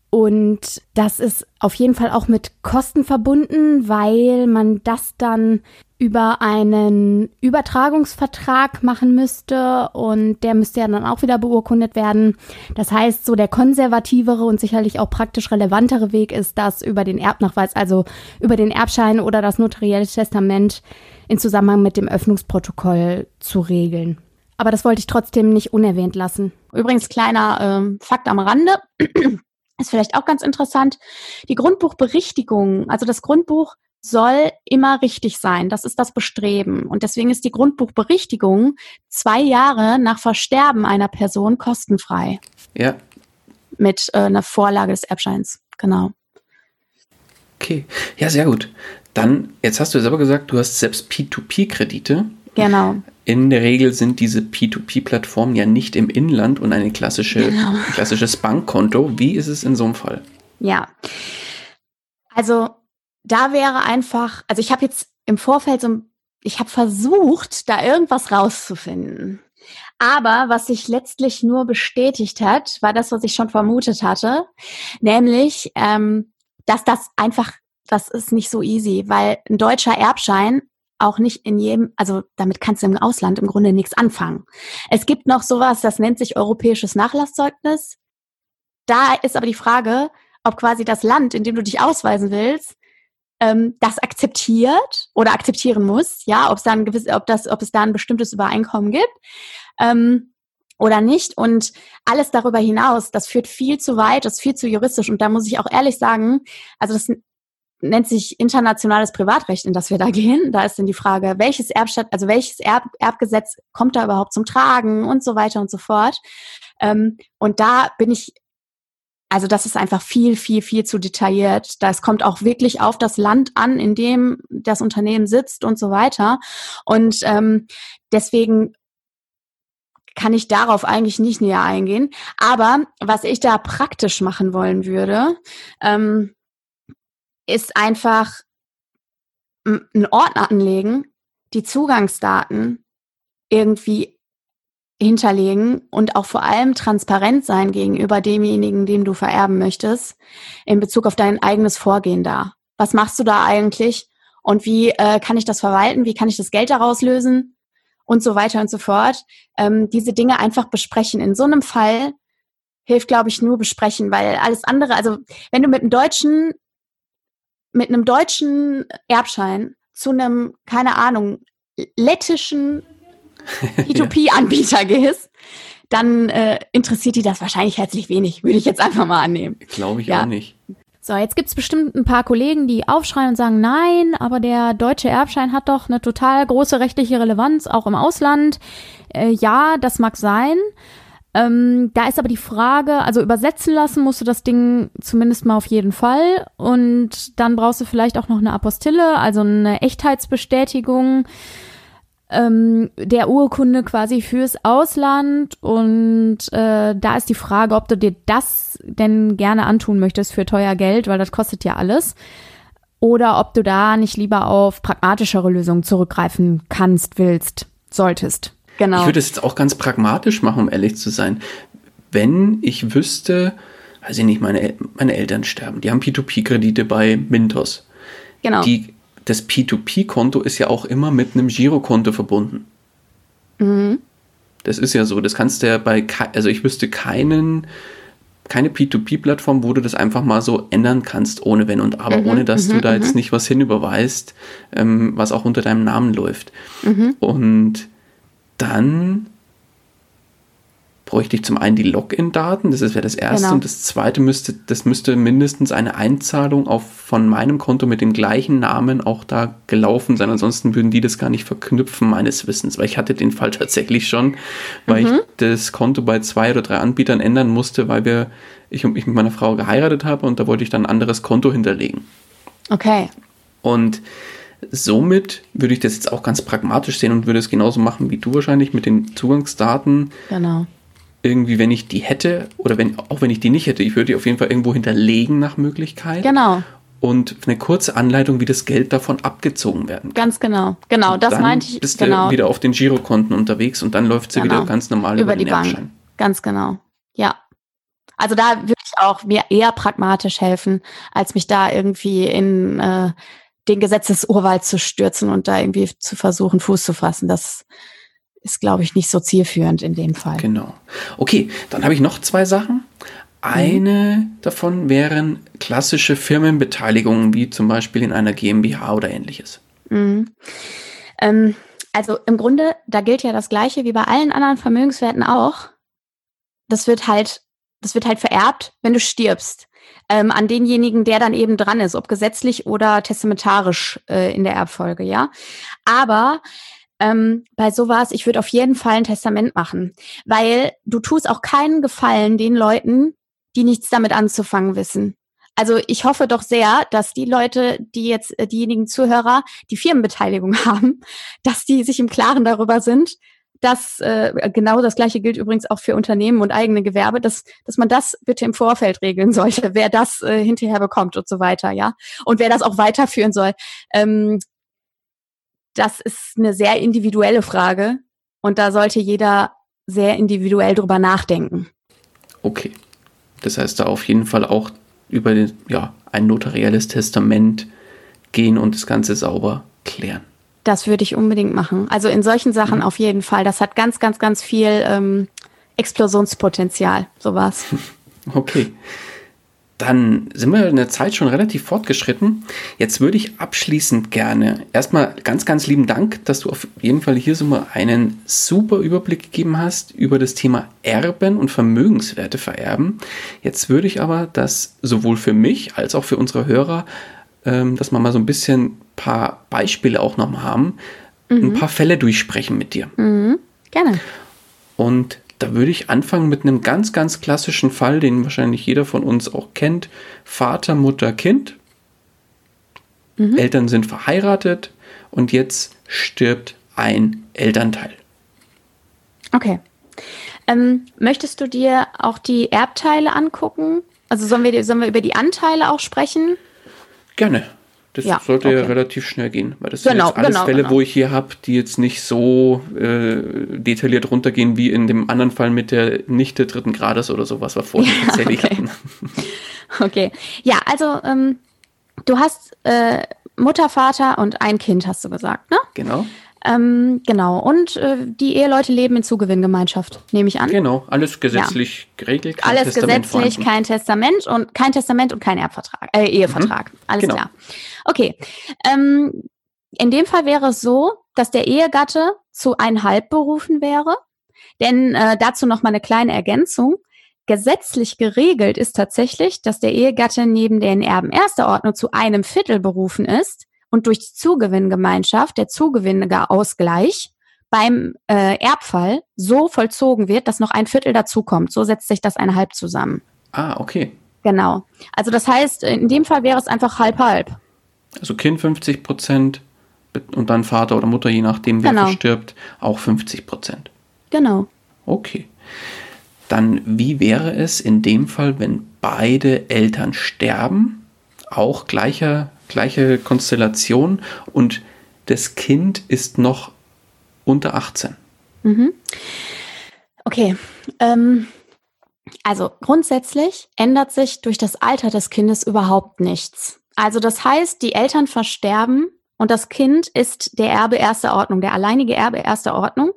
Und das ist auf jeden Fall auch mit Kosten verbunden, weil man das dann über einen Übertragungsvertrag machen müsste und der müsste ja dann auch wieder beurkundet werden. Das heißt, so der konservativere und sicherlich auch praktisch relevantere Weg ist, das über den Erbnachweis, also über den Erbschein oder das notarielle Testament in Zusammenhang mit dem Öffnungsprotokoll zu regeln. Aber das wollte ich trotzdem nicht unerwähnt lassen. Übrigens kleiner ähm, Fakt am Rande. [CLEARS THROAT] ist vielleicht auch ganz interessant. Die Grundbuchberichtigung, also das Grundbuch soll immer richtig sein. Das ist das Bestreben. Und deswegen ist die Grundbuchberichtigung zwei Jahre nach Versterben einer Person kostenfrei. Ja. Mit äh, einer Vorlage des Erbscheins. Genau. Okay. Ja, sehr gut. Dann, jetzt hast du selber gesagt, du hast selbst P2P-Kredite. Genau. In der Regel sind diese P2P-Plattformen ja nicht im Inland und eine klassische, genau. ein klassisches Bankkonto. Wie ist es in so einem Fall? Ja. Also da wäre einfach, also ich habe jetzt im Vorfeld so, ich habe versucht, da irgendwas rauszufinden. Aber was sich letztlich nur bestätigt hat, war das, was ich schon vermutet hatte, nämlich, ähm, dass das einfach, das ist nicht so easy, weil ein deutscher Erbschein auch nicht in jedem, also damit kannst du im Ausland im Grunde nichts anfangen. Es gibt noch sowas, das nennt sich europäisches Nachlasszeugnis. Da ist aber die Frage, ob quasi das Land, in dem du dich ausweisen willst, ähm, das akzeptiert oder akzeptieren muss, ja, ob es dann gewiss, ob das, ob es da ein bestimmtes Übereinkommen gibt ähm, oder nicht. Und alles darüber hinaus, das führt viel zu weit, das ist viel zu juristisch. Und da muss ich auch ehrlich sagen, also das nennt sich internationales Privatrecht, in das wir da [LAUGHS] gehen. Da ist dann die Frage, welches Erbstadt, also welches Erb, Erbgesetz kommt da überhaupt zum Tragen und so weiter und so fort. Ähm, und da bin ich, also das ist einfach viel, viel, viel zu detailliert. Das kommt auch wirklich auf das Land an, in dem das Unternehmen sitzt und so weiter. Und ähm, deswegen kann ich darauf eigentlich nicht näher eingehen. Aber was ich da praktisch machen wollen würde, ähm, ist einfach einen Ordner anlegen, die Zugangsdaten irgendwie hinterlegen und auch vor allem transparent sein gegenüber demjenigen, dem du vererben möchtest, in Bezug auf dein eigenes Vorgehen da. Was machst du da eigentlich? Und wie äh, kann ich das verwalten? Wie kann ich das Geld daraus lösen? Und so weiter und so fort. Ähm, diese Dinge einfach besprechen. In so einem Fall hilft, glaube ich, nur besprechen, weil alles andere, also wenn du mit einem Deutschen mit einem deutschen Erbschein zu einem, keine Ahnung, lettischen [LAUGHS] P2P-Anbieter gehst, dann äh, interessiert die das wahrscheinlich herzlich wenig, würde ich jetzt einfach mal annehmen. Glaube ich ja. auch nicht. So, jetzt gibt's bestimmt ein paar Kollegen, die aufschreien und sagen, nein, aber der deutsche Erbschein hat doch eine total große rechtliche Relevanz, auch im Ausland. Äh, ja, das mag sein. Ähm, da ist aber die Frage, also übersetzen lassen musst du das Ding zumindest mal auf jeden Fall. Und dann brauchst du vielleicht auch noch eine Apostille, also eine Echtheitsbestätigung ähm, der Urkunde quasi fürs Ausland. Und äh, da ist die Frage, ob du dir das denn gerne antun möchtest für teuer Geld, weil das kostet ja alles. Oder ob du da nicht lieber auf pragmatischere Lösungen zurückgreifen kannst, willst, solltest. Genau. Ich würde es jetzt auch ganz pragmatisch machen, um ehrlich zu sein. Wenn ich wüsste, weiß ich nicht, meine, meine Eltern sterben, die haben P2P-Kredite bei Mintos. Genau. Die, das P2P-Konto ist ja auch immer mit einem Girokonto verbunden. Mhm. Das ist ja so. Das kannst du ja bei, also ich wüsste keinen, keine P2P-Plattform, wo du das einfach mal so ändern kannst, ohne Wenn und Aber, mhm, ohne dass du mhm, da jetzt mhm. nicht was hinüberweist, ähm, was auch unter deinem Namen läuft. Mhm. Und dann bräuchte ich zum einen die Login-Daten, das wäre das erste. Genau. Und das zweite müsste, das müsste mindestens eine Einzahlung auf von meinem Konto mit dem gleichen Namen auch da gelaufen sein. Ansonsten würden die das gar nicht verknüpfen, meines Wissens. Weil ich hatte den Fall [LAUGHS] tatsächlich schon, weil mhm. ich das Konto bei zwei oder drei Anbietern ändern musste, weil wir, ich und ich mit meiner Frau geheiratet habe und da wollte ich dann ein anderes Konto hinterlegen. Okay. Und somit würde ich das jetzt auch ganz pragmatisch sehen und würde es genauso machen wie du wahrscheinlich mit den Zugangsdaten. Genau. Irgendwie, wenn ich die hätte oder wenn, auch wenn ich die nicht hätte, ich würde die auf jeden Fall irgendwo hinterlegen nach Möglichkeit. Genau. Und eine kurze Anleitung, wie das Geld davon abgezogen werden kann. Ganz genau. Genau, und das meinte ich. Bist genau. du wieder auf den Girokonten unterwegs und dann läuft sie genau. wieder ganz normal über, über die Bank. Erbschein. Ganz genau. Ja. Also da würde ich auch mir eher pragmatisch helfen, als mich da irgendwie in äh, den Gesetzesurwald zu stürzen und da irgendwie zu versuchen, Fuß zu fassen. Das ist, glaube ich, nicht so zielführend in dem Fall. Genau. Okay, dann habe ich noch zwei Sachen. Eine mhm. davon wären klassische Firmenbeteiligungen, wie zum Beispiel in einer GmbH oder ähnliches. Mhm. Ähm, also im Grunde, da gilt ja das Gleiche wie bei allen anderen Vermögenswerten auch. Das wird halt, das wird halt vererbt, wenn du stirbst ähm, an denjenigen, der dann eben dran ist, ob gesetzlich oder testamentarisch äh, in der Erbfolge, ja. Aber ähm, bei sowas, ich würde auf jeden Fall ein Testament machen, weil du tust auch keinen Gefallen den Leuten, die nichts damit anzufangen wissen. Also ich hoffe doch sehr, dass die Leute, die jetzt äh, diejenigen Zuhörer, die Firmenbeteiligung [LAUGHS] haben, dass die sich im Klaren darüber sind, das äh, genau das gleiche gilt übrigens auch für Unternehmen und eigene Gewerbe, dass, dass man das bitte im Vorfeld regeln sollte, [LAUGHS] wer das äh, hinterher bekommt und so weiter, ja. Und wer das auch weiterführen soll. Ähm, das ist eine sehr individuelle Frage und da sollte jeder sehr individuell drüber nachdenken. Okay. Das heißt, da auf jeden Fall auch über den, ja, ein notarielles Testament gehen und das Ganze sauber klären. Das würde ich unbedingt machen. Also in solchen Sachen mhm. auf jeden Fall. Das hat ganz, ganz, ganz viel ähm, Explosionspotenzial, sowas. [LAUGHS] Okay. Dann sind wir in der Zeit schon relativ fortgeschritten. Jetzt würde ich abschließend gerne erstmal ganz, ganz lieben Dank, dass du auf jeden Fall hier so mal einen super Überblick gegeben hast über das Thema Erben und Vermögenswerte vererben. Jetzt würde ich aber das sowohl für mich als auch für unsere Hörer ähm, dass wir mal so ein bisschen paar Beispiele auch noch haben, mhm. ein paar Fälle durchsprechen mit dir. Mhm. Gerne. Und da würde ich anfangen mit einem ganz, ganz klassischen Fall, den wahrscheinlich jeder von uns auch kennt. Vater, Mutter, Kind. Mhm. Eltern sind verheiratet und jetzt stirbt ein Elternteil. Okay. Ähm, möchtest du dir auch die Erbteile angucken? Also sollen wir, sollen wir über die Anteile auch sprechen? Gerne. Das ja, sollte okay. ja relativ schnell gehen, weil das genau, sind jetzt alles genau, Fälle, genau. wo ich hier habe, die jetzt nicht so äh, detailliert runtergehen wie in dem anderen Fall mit der Nichte dritten Grades oder so, was wir vorhin ja, tatsächlich okay. hatten. [LAUGHS] Okay. Ja, also ähm, du hast äh, Mutter, Vater und ein Kind, hast du gesagt, ne? Genau. Ähm, genau. Und äh, die Eheleute leben in Zugewinngemeinschaft, nehme ich an. Genau, alles gesetzlich ja. geregelt. Kein alles Testament gesetzlich, vorhanden. kein Testament und kein Testament und kein Erbvertrag, äh, Ehevertrag. Mhm. Alles genau. klar. Okay. Ähm, in dem Fall wäre es so, dass der Ehegatte zu einhalb berufen wäre. Denn äh, dazu noch mal eine kleine Ergänzung. Gesetzlich geregelt ist tatsächlich, dass der Ehegatte neben den Erben erster Ordnung zu einem Viertel berufen ist und durch die Zugewinngemeinschaft der Zugewinneausgleich beim äh, Erbfall so vollzogen wird, dass noch ein Viertel dazukommt. So setzt sich das ein Halb zusammen. Ah, okay. Genau. Also das heißt, in dem Fall wäre es einfach halb-halb. Also Kind 50 Prozent und dann Vater oder Mutter, je nachdem, wer genau. verstirbt, auch 50 Prozent. Genau. Okay. Dann, wie wäre es in dem Fall, wenn beide Eltern sterben, auch gleicher gleiche Konstellation und das Kind ist noch unter 18. Mhm. Okay. Ähm, also grundsätzlich ändert sich durch das Alter des Kindes überhaupt nichts. Also das heißt, die Eltern versterben und das Kind ist der Erbe erster Ordnung, der alleinige Erbe erster Ordnung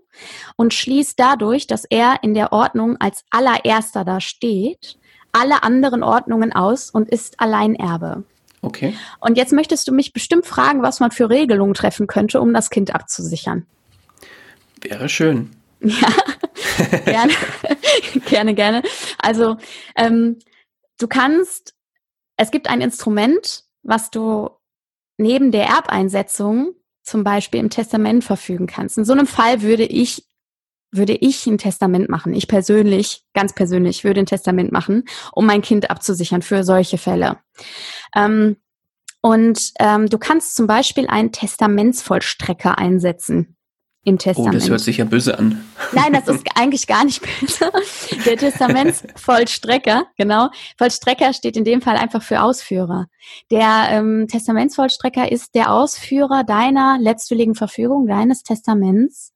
und schließt dadurch, dass er in der Ordnung als allererster da steht, alle anderen Ordnungen aus und ist Alleinerbe. Okay. Und jetzt möchtest du mich bestimmt fragen, was man für Regelungen treffen könnte, um das Kind abzusichern. Wäre schön. Ja, [LAUGHS] gerne, gerne, gerne. Also ähm, du kannst, es gibt ein Instrument, was du neben der Erbeinsetzung zum Beispiel im Testament verfügen kannst. In so einem Fall würde ich würde ich ein Testament machen. Ich persönlich, ganz persönlich, würde ein Testament machen, um mein Kind abzusichern für solche Fälle. Ähm, und ähm, du kannst zum Beispiel einen Testamentsvollstrecker einsetzen im Testament. Oh, das hört sich ja böse an. Nein, das ist eigentlich gar nicht böse. Der Testamentsvollstrecker, genau. Vollstrecker steht in dem Fall einfach für Ausführer. Der ähm, Testamentsvollstrecker ist der Ausführer deiner letztwilligen Verfügung, deines Testaments.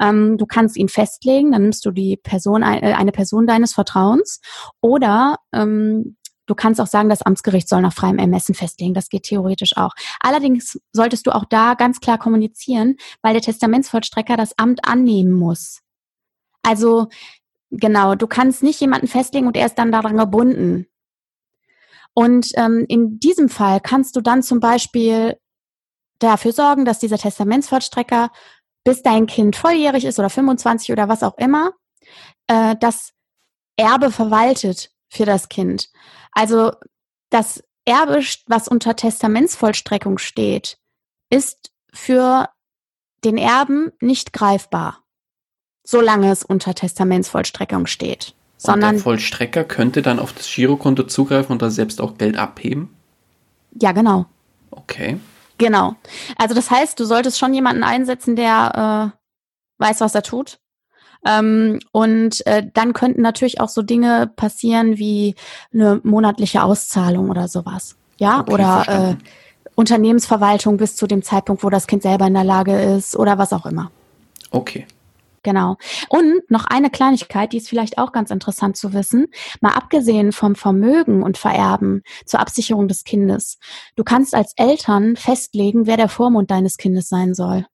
Ähm, du kannst ihn festlegen, dann nimmst du die Person, äh, eine Person deines Vertrauens. Oder ähm, Du kannst auch sagen, das Amtsgericht soll nach freiem Ermessen festlegen. Das geht theoretisch auch. Allerdings solltest du auch da ganz klar kommunizieren, weil der Testamentsvollstrecker das Amt annehmen muss. Also genau, du kannst nicht jemanden festlegen und er ist dann daran gebunden. Und ähm, in diesem Fall kannst du dann zum Beispiel dafür sorgen, dass dieser Testamentsvollstrecker, bis dein Kind volljährig ist oder 25 oder was auch immer, äh, das Erbe verwaltet für das Kind. Also das Erbe, was unter Testamentsvollstreckung steht, ist für den Erben nicht greifbar, solange es unter Testamentsvollstreckung steht. Sondern und der Vollstrecker könnte dann auf das Girokonto zugreifen und da selbst auch Geld abheben? Ja, genau. Okay. Genau. Also das heißt, du solltest schon jemanden einsetzen, der äh, weiß, was er tut ähm, und äh, dann könnten natürlich auch so Dinge passieren wie eine monatliche Auszahlung oder sowas. Ja, okay, oder äh, Unternehmensverwaltung bis zu dem Zeitpunkt, wo das Kind selber in der Lage ist oder was auch immer. Okay. Genau. Und noch eine Kleinigkeit, die ist vielleicht auch ganz interessant zu wissen. Mal abgesehen vom Vermögen und Vererben zur Absicherung des Kindes. Du kannst als Eltern festlegen, wer der Vormund deines Kindes sein soll.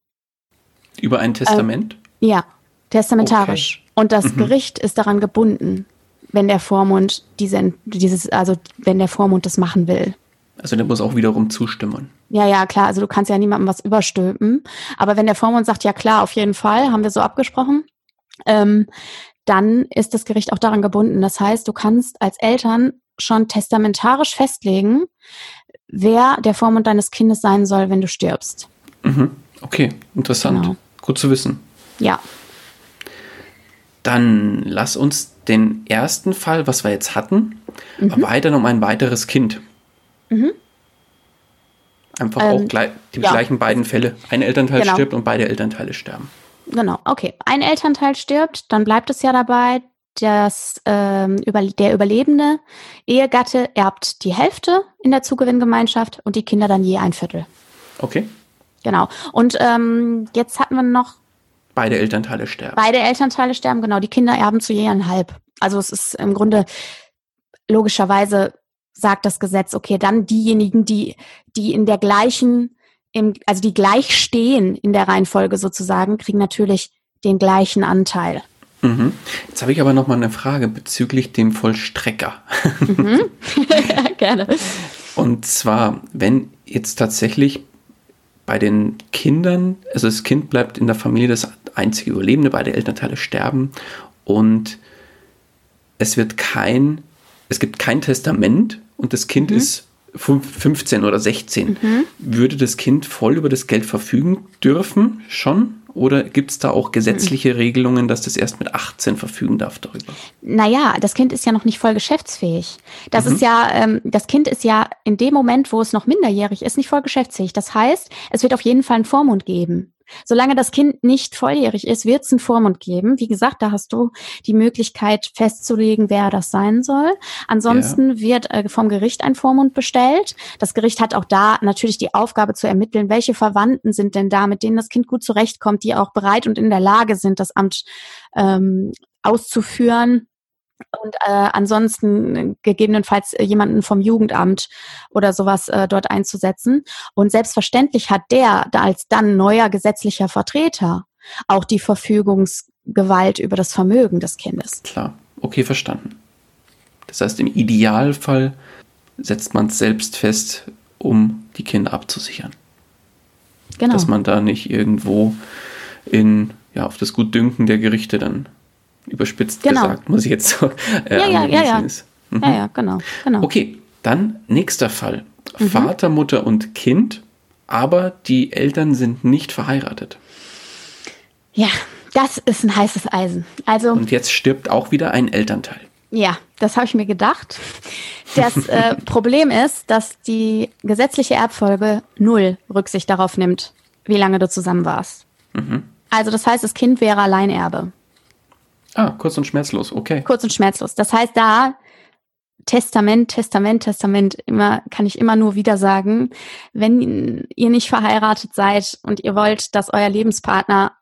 Über ein Testament? Ähm, ja. Testamentarisch. Okay. Und das mhm. Gericht ist daran gebunden, wenn der Vormund diese, dieses, also wenn der Vormund das machen will. Also der muss auch wiederum zustimmen. Ja, ja, klar. Also du kannst ja niemandem was überstülpen. Aber wenn der Vormund sagt, ja klar, auf jeden Fall, haben wir so abgesprochen, ähm, dann ist das Gericht auch daran gebunden. Das heißt, du kannst als Eltern schon testamentarisch festlegen, wer der Vormund deines Kindes sein soll, wenn du stirbst. Mhm. Okay, interessant. Genau. Gut zu wissen. Ja, dann lass uns den ersten Fall, was wir jetzt hatten, mhm. erweitern um ein weiteres Kind. Mhm. Einfach ähm, auch gleich, die ja. gleichen beiden Fälle. Ein Elternteil genau. stirbt und beide Elternteile sterben. Genau, okay. Ein Elternteil stirbt, dann bleibt es ja dabei, dass ähm, über, der überlebende Ehegatte erbt die Hälfte in der Zugewinngemeinschaft und die Kinder dann je ein Viertel. Okay. Genau. Und ähm, jetzt hatten wir noch Beide Elternteile sterben. Beide Elternteile sterben, genau. Die Kinder erben zu je einhalb. Also es ist im Grunde logischerweise sagt das Gesetz, okay, dann diejenigen, die, die in der gleichen, im, also die gleich stehen in der Reihenfolge sozusagen, kriegen natürlich den gleichen Anteil. Mhm. Jetzt habe ich aber noch mal eine Frage bezüglich dem Vollstrecker. Mhm. [LAUGHS] [LAUGHS] Gerne. Und zwar, wenn jetzt tatsächlich bei den Kindern, also das Kind bleibt in der Familie das einzige Überlebende, beide Elternteile sterben und es wird kein, es gibt kein Testament und das Kind mhm. ist 15 oder 16. Mhm. Würde das Kind voll über das Geld verfügen dürfen schon? Oder gibt es da auch gesetzliche mhm. Regelungen, dass das erst mit 18 verfügen darf darüber? Naja, das Kind ist ja noch nicht voll geschäftsfähig. Das mhm. ist ja, ähm, das Kind ist ja in dem Moment, wo es noch minderjährig ist, nicht voll geschäftsfähig. Das heißt, es wird auf jeden Fall einen Vormund geben. Solange das Kind nicht volljährig ist, wird es einen Vormund geben. Wie gesagt, da hast du die Möglichkeit festzulegen, wer das sein soll. Ansonsten ja. wird äh, vom Gericht ein Vormund bestellt. Das Gericht hat auch da natürlich die Aufgabe zu ermitteln, welche Verwandten sind denn da, mit denen das Kind gut zurechtkommt, die auch bereit und in der Lage sind, das Amt ähm, auszuführen und äh, ansonsten gegebenenfalls jemanden vom Jugendamt oder sowas äh, dort einzusetzen. Und selbstverständlich hat der da als dann neuer gesetzlicher Vertreter auch die Verfügungsgewalt über das Vermögen des Kindes. Klar, okay, verstanden. Das heißt, im Idealfall setzt man es selbst fest, um die Kinder abzusichern. Genau. Dass man da nicht irgendwo in, ja, auf das Gutdünken der Gerichte dann überspitzt Genau. gesagt, muss ich jetzt so äh, Ja, ja, ja, ja. Mhm. Ja, ja, genau, genau. Okay, dann nächster Fall. Mhm. Vater, Mutter und Kind, aber die Eltern sind nicht verheiratet. Ja, das ist ein heißes Eisen. Also, Und jetzt stirbt auch wieder ein Elternteil. ja, das habe ich mir gedacht. Das äh, [LAUGHS] Problem ist, dass die gesetzliche Erbfolge null Rücksicht darauf nimmt, wie lange du zusammen warst. Also, das heißt, das Kind wäre Alleinerbe. Ah, kurz und schmerzlos, okay. kurz und schmerzlos. Das heißt, da Testament, Testament, Testament, immer kann ich immer nur wieder sagen, wenn ihr nicht verheiratet seid und ihr wollt, dass euer Lebenspartner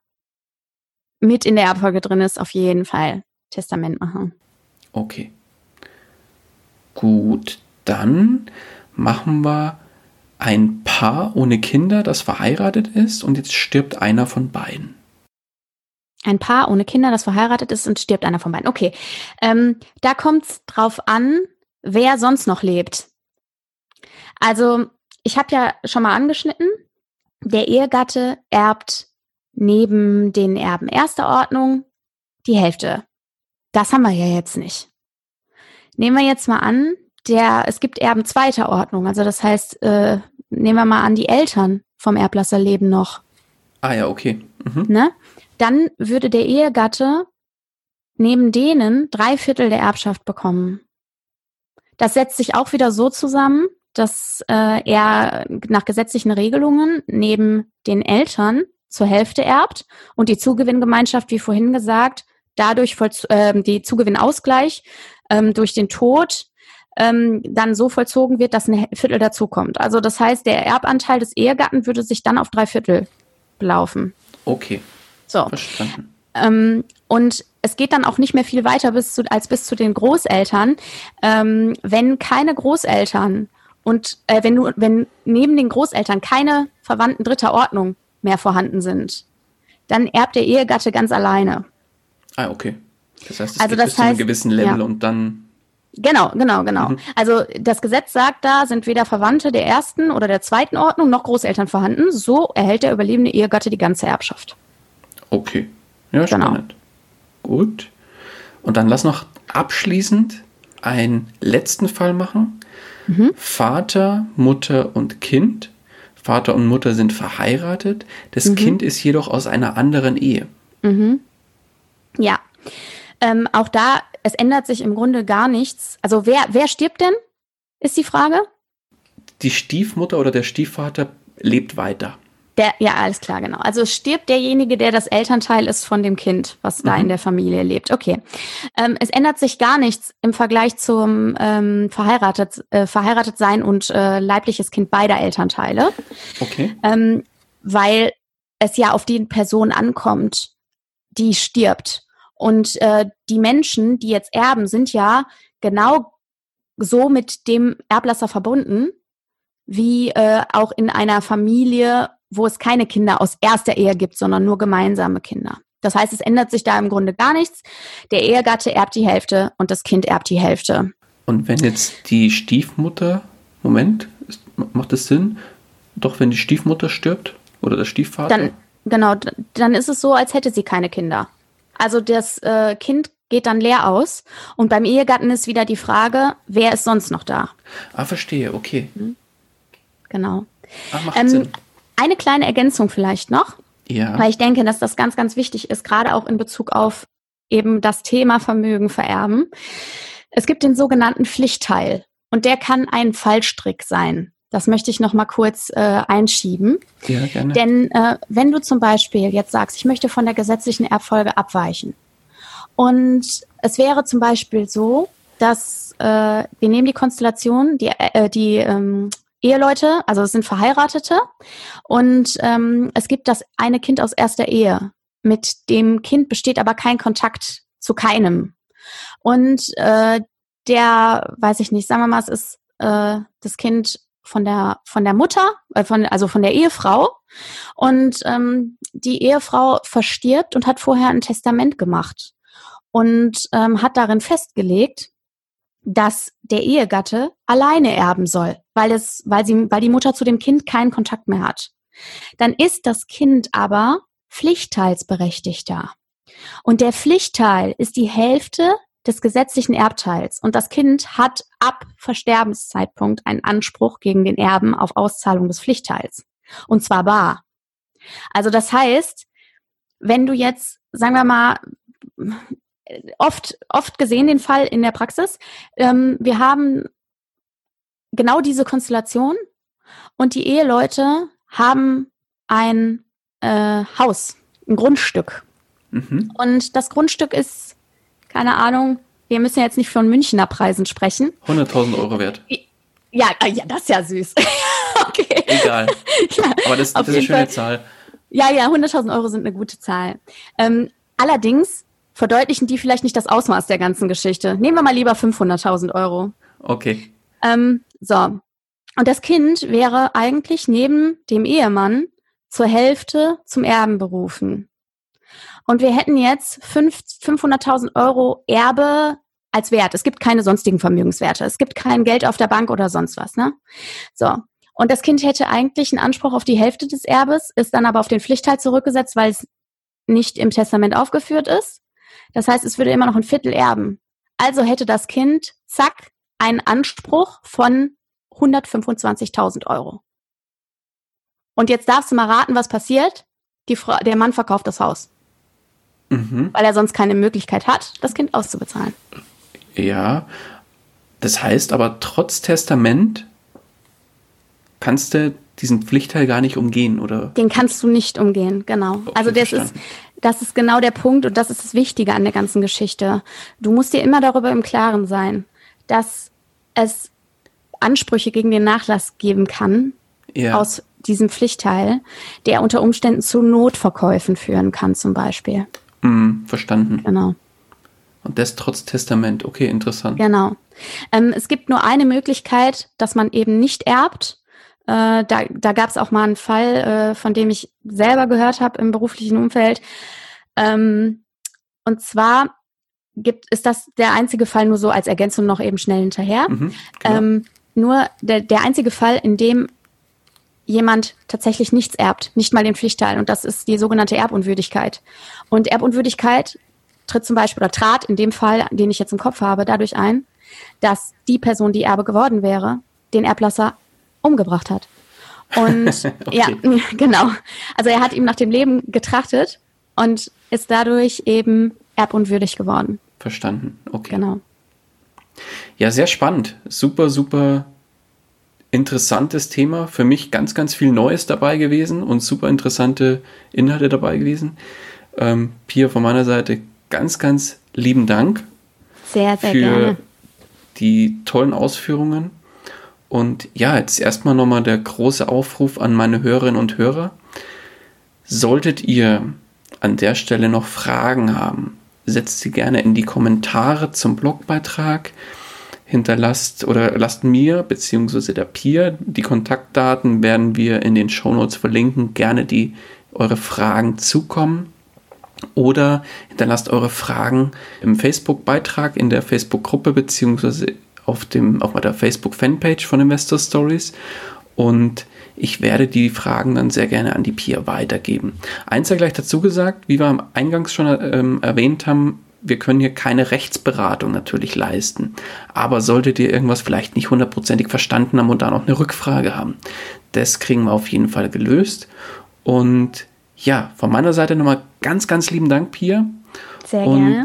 mit in der Erbfolge drin ist, auf jeden Fall Testament machen. Okay. Gut, dann machen wir ein Paar ohne Kinder, das verheiratet ist und jetzt stirbt einer von beiden. Ein Paar ohne Kinder, das verheiratet ist und stirbt einer von beiden. Okay, ähm, da kommt es drauf an, wer sonst noch lebt. Also, ich habe ja schon mal angeschnitten, der Ehegatte erbt neben den Erben erster Ordnung die Hälfte. Das haben wir ja jetzt nicht. Nehmen wir jetzt mal an, der, es gibt Erben zweiter Ordnung. Also das heißt, äh, nehmen wir mal an, die Eltern vom Erblasser leben noch Ah ja, okay. Mhm. ne? Dann würde der Ehegatte neben denen drei Viertel der Erbschaft bekommen. Das setzt sich auch wieder so zusammen, dass äh, er nach gesetzlichen Regelungen neben den Eltern zur Hälfte erbt und die Zugewinngemeinschaft, wie vorhin gesagt, dadurch vollz ähm, die Zugewinnausgleich ähm, durch den Tod ähm, dann so vollzogen wird, dass ein Viertel dazukommt. Also das heißt, der Erbanteil des Ehegatten würde sich dann auf drei Viertel belaufen. Okay, So. verstanden. Ähm, und es geht dann auch nicht mehr viel weiter bis zu, als bis zu den Großeltern. Ähm, wenn keine Großeltern und äh, wenn du, wenn neben den Großeltern keine Verwandten dritter Ordnung mehr vorhanden sind, dann erbt der Ehegatte ganz alleine. Ah, okay. Das heißt, es Also geht bis zu einem heißt, gewissen Level ja. und dann. Genau, genau, genau. Mhm. Also das Gesetz sagt da, sind weder Verwandte der ersten oder der zweiten Ordnung noch Großeltern vorhanden. So erhält der überlebende Ehegatte die ganze Erbschaft. Okay. Ja, Genau. spannend. Gut. Und dann lass noch abschließend einen letzten Fall machen. Mhm. Vater, Mutter und Kind. Vater und Mutter sind verheiratet. Das Mhm. Kind ist jedoch aus einer anderen Ehe. Ja. Ähm, auch da, es ändert sich im Grunde gar nichts. Also wer, wer stirbt denn? Ist die Frage. Die Stiefmutter oder der Stiefvater lebt weiter. Der, ja, alles klar, genau. Also stirbt derjenige, der das Elternteil ist von dem Kind, was da in der Familie lebt. Okay. Ähm, es ändert sich gar nichts im Vergleich zum ähm, verheiratet, äh, verheiratet sein und äh, leibliches Kind beider Elternteile, Okay. ähm, weil es ja auf die Person ankommt, die stirbt. Und äh, die Menschen, die jetzt erben, sind ja genau so mit dem Erblasser verbunden, wie äh, auch in einer Familie, wo es keine Kinder aus erster Ehe gibt, sondern nur gemeinsame Kinder. Das heißt, es ändert sich da im Grunde gar nichts. Der Ehegatte erbt die Hälfte und das Kind erbt die Hälfte. Und wenn jetzt die Stiefmutter, Moment, macht das Sinn? Doch, wenn die Stiefmutter stirbt oder der Stiefvater? Dann, genau, dann ist es so, als hätte sie keine Kinder. Also das äh, Kind geht dann leer aus und beim Ehegatten ist wieder die Frage, wer ist sonst noch da? ah, verstehe, okay. Genau. Ah, macht Ähm, Sinn. Eine kleine Ergänzung vielleicht noch. Ja. Weil ich denke, dass das ganz, ganz wichtig ist, gerade auch in Bezug auf eben das Thema Vermögen vererben. Es gibt den sogenannten Pflichtteil und der kann ein Fallstrick sein. Das möchte ich noch mal kurz äh, einschieben. ja, gerne. Denn äh, wenn du zum Beispiel jetzt sagst, ich möchte von der gesetzlichen Erbfolge abweichen und es wäre zum Beispiel so, dass äh, wir nehmen die Konstellation, die, äh, die ähm, Eheleute, also es sind Verheiratete und ähm, es gibt das eine Kind aus erster Ehe. Mit dem Kind besteht aber kein Kontakt zu keinem. Und äh, der, weiß ich nicht, sagen wir mal, es ist äh, das Kind von der von der Mutter, äh, von, also von der Ehefrau. Und ähm, die Ehefrau verstirbt und hat vorher ein Testament gemacht und ähm, hat darin festgelegt, dass der Ehegatte alleine erben soll, weil es, weil sie, weil die Mutter zu dem Kind keinen Kontakt mehr hat. Dann ist das Kind aber Pflichtteilsberechtigter. Und der Pflichtteil ist die Hälfte des gesetzlichen Erbteils. Und das Kind hat ab Versterbenszeitpunkt einen Anspruch gegen den Erben auf Auszahlung des Pflichtteils. Und zwar bar. Also das heißt, wenn du jetzt, sagen wir mal, oft, oft gesehen den Fall in der Praxis, ähm, wir haben genau diese Konstellation und die Eheleute haben ein äh, Haus, ein Grundstück. Mhm. Und das Grundstück ist, keine Ahnung, wir müssen jetzt nicht von Münchner Preisen sprechen. 100.000 Euro wert. Ja, äh, ja, das ist ja süß. [LAUGHS] okay. Egal. ja, Aber das, das ist eine schöne Fall. Zahl. Ja, ja, 100.000 Euro sind eine gute Zahl. Ähm, allerdings verdeutlichen die vielleicht nicht das Ausmaß der ganzen Geschichte. Nehmen wir mal lieber 500.000 Euro. Okay. Ähm, so. Und das Kind wäre eigentlich neben dem Ehemann zur Hälfte zum Erben berufen. Und wir hätten jetzt 500.000 Euro Erbe als Wert. Es gibt keine sonstigen Vermögenswerte. Es gibt kein Geld auf der Bank oder sonst was. Ne? So. Und das Kind hätte eigentlich einen Anspruch auf die Hälfte des Erbes, ist dann aber auf den Pflichtteil zurückgesetzt, weil es nicht im Testament aufgeführt ist. Das heißt, es würde immer noch ein Viertel erben. Also hätte das Kind, zack, einen Anspruch von 125.000 Euro. Und jetzt darfst du mal raten, was passiert. Die Frau, der Mann verkauft das Haus. Mhm. Weil er sonst keine Möglichkeit hat, das Kind auszubezahlen. Ja, das heißt aber trotz Testament kannst du diesen Pflichtteil gar nicht umgehen, oder? Den kannst du nicht umgehen, genau. Okay, also das ist, das ist genau der Punkt und das ist das Wichtige an der ganzen Geschichte. Du musst dir immer darüber im Klaren sein, dass es Ansprüche gegen den Nachlass geben kann ja. aus diesem Pflichtteil, der unter Umständen zu Notverkäufen führen kann, zum Beispiel. Mm, verstanden. Genau. Und das trotz Testament. Okay, interessant. Genau. Ähm, es gibt nur eine Möglichkeit, dass man eben nicht erbt. Äh, da da gab es auch mal einen Fall, äh, von dem ich selber gehört habe im beruflichen Umfeld. Ähm, und zwar gibt ist das der einzige Fall nur so als Ergänzung noch eben schnell hinterher. Mhm, genau. ähm, nur der, der einzige Fall, in dem jemand tatsächlich nichts erbt, nicht mal den Pflichtteil. Und das ist die sogenannte Erbunwürdigkeit. Und Erbunwürdigkeit tritt zum Beispiel oder trat in dem Fall, den ich jetzt im Kopf habe, dadurch ein, dass die Person, die Erbe geworden wäre, den Erblasser umgebracht hat. Und [LAUGHS] okay. ja, [LAUGHS] genau. Also er hat ihm nach dem Leben getrachtet und ist dadurch eben erbunwürdig geworden. Verstanden. Okay. Genau. Ja, sehr spannend. Super, super interessantes Thema. Für mich ganz, ganz viel Neues dabei gewesen und super interessante Inhalte dabei gewesen. Ähm, Pia, von meiner Seite ganz, ganz lieben Dank. Sehr, sehr für gerne. die tollen Ausführungen. Und ja, jetzt erstmal nochmal der große Aufruf an meine Hörerinnen und Hörer. Solltet ihr an der Stelle noch Fragen haben, setzt sie gerne in die Kommentare zum Blogbeitrag hinterlasst oder lasst mir bzw. der Peer die Kontaktdaten werden wir in den Shownotes verlinken. Gerne die eure Fragen zukommen oder hinterlasst eure Fragen im Facebook-Beitrag in der Facebook-Gruppe bzw. auf dem auf der Facebook-Fanpage von Investor Stories und ich werde die Fragen dann sehr gerne an die Pia weitergeben. Eins sei gleich dazu gesagt, wie wir am Eingangs schon ähm, erwähnt haben, wir können hier keine Rechtsberatung natürlich leisten. Aber solltet ihr irgendwas vielleicht nicht hundertprozentig verstanden haben und da noch eine Rückfrage haben, das kriegen wir auf jeden Fall gelöst. Und ja, von meiner Seite nochmal ganz, ganz lieben Dank, Pia. Sehr und gerne.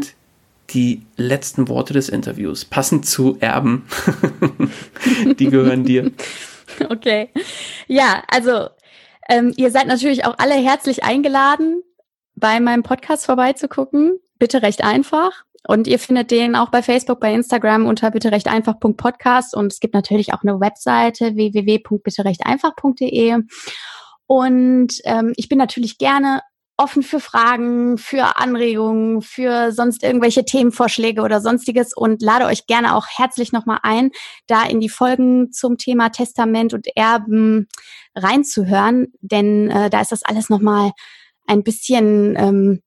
Die letzten Worte des Interviews, passend zu Erben, [LAUGHS] die gehören dir. [LAUGHS] [LAUGHS] Okay. Ja, also ähm, ihr seid natürlich auch alle herzlich eingeladen, bei meinem Podcast vorbeizugucken bitte recht einfach. Und ihr findet den auch bei Facebook, bei Instagram unter bitte recht einfach.podcast. Und es gibt natürlich auch eine Webseite www.bitterechteinfach.de. Und ähm, ich bin natürlich gerne offen für Fragen, für Anregungen, für sonst irgendwelche Themenvorschläge oder sonstiges und lade euch gerne auch herzlich nochmal ein, da in die Folgen zum Thema Testament und Erben reinzuhören, denn äh, da ist das alles nochmal ein bisschen ähm,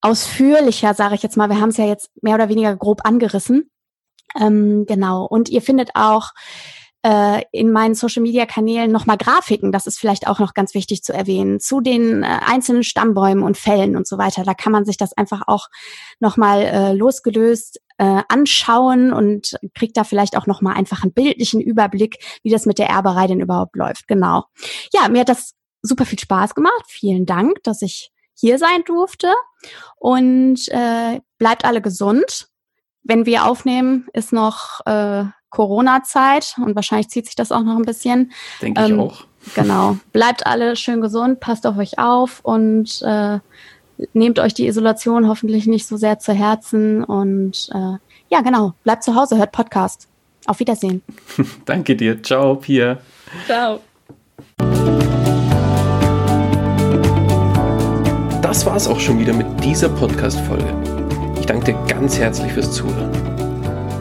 ausführlicher, sage ich jetzt mal. Wir haben es ja jetzt mehr oder weniger grob angerissen. Ähm, genau. Und ihr findet auch äh, in meinen Social-Media-Kanälen nochmal Grafiken, das ist vielleicht auch noch ganz wichtig zu erwähnen, zu den äh, einzelnen Stammbäumen und Fällen und so weiter. Da kann man sich das einfach auch nochmal äh, losgelöst äh, anschauen und kriegt da vielleicht auch nochmal einfach einen bildlichen Überblick, wie das mit der Erberei denn überhaupt läuft. Genau. Ja, mir hat das super viel Spaß gemacht. Vielen Dank, dass ich hier sein durfte. Und äh, bleibt alle gesund. Wenn wir aufnehmen, ist noch äh, Corona-Zeit und wahrscheinlich zieht sich das auch noch ein bisschen. Denke ich ähm, auch. Genau. Bleibt alle schön gesund, passt auf euch auf und äh, nehmt euch die Isolation hoffentlich nicht so sehr zu Herzen und äh, ja, genau, bleibt zu Hause, hört Podcast. Auf Wiedersehen. [LAUGHS] Danke dir. Ciao, Pia. Ciao. Das war es auch schon wieder mit dieser Podcast-Folge. Ich danke dir ganz herzlich fürs Zuhören.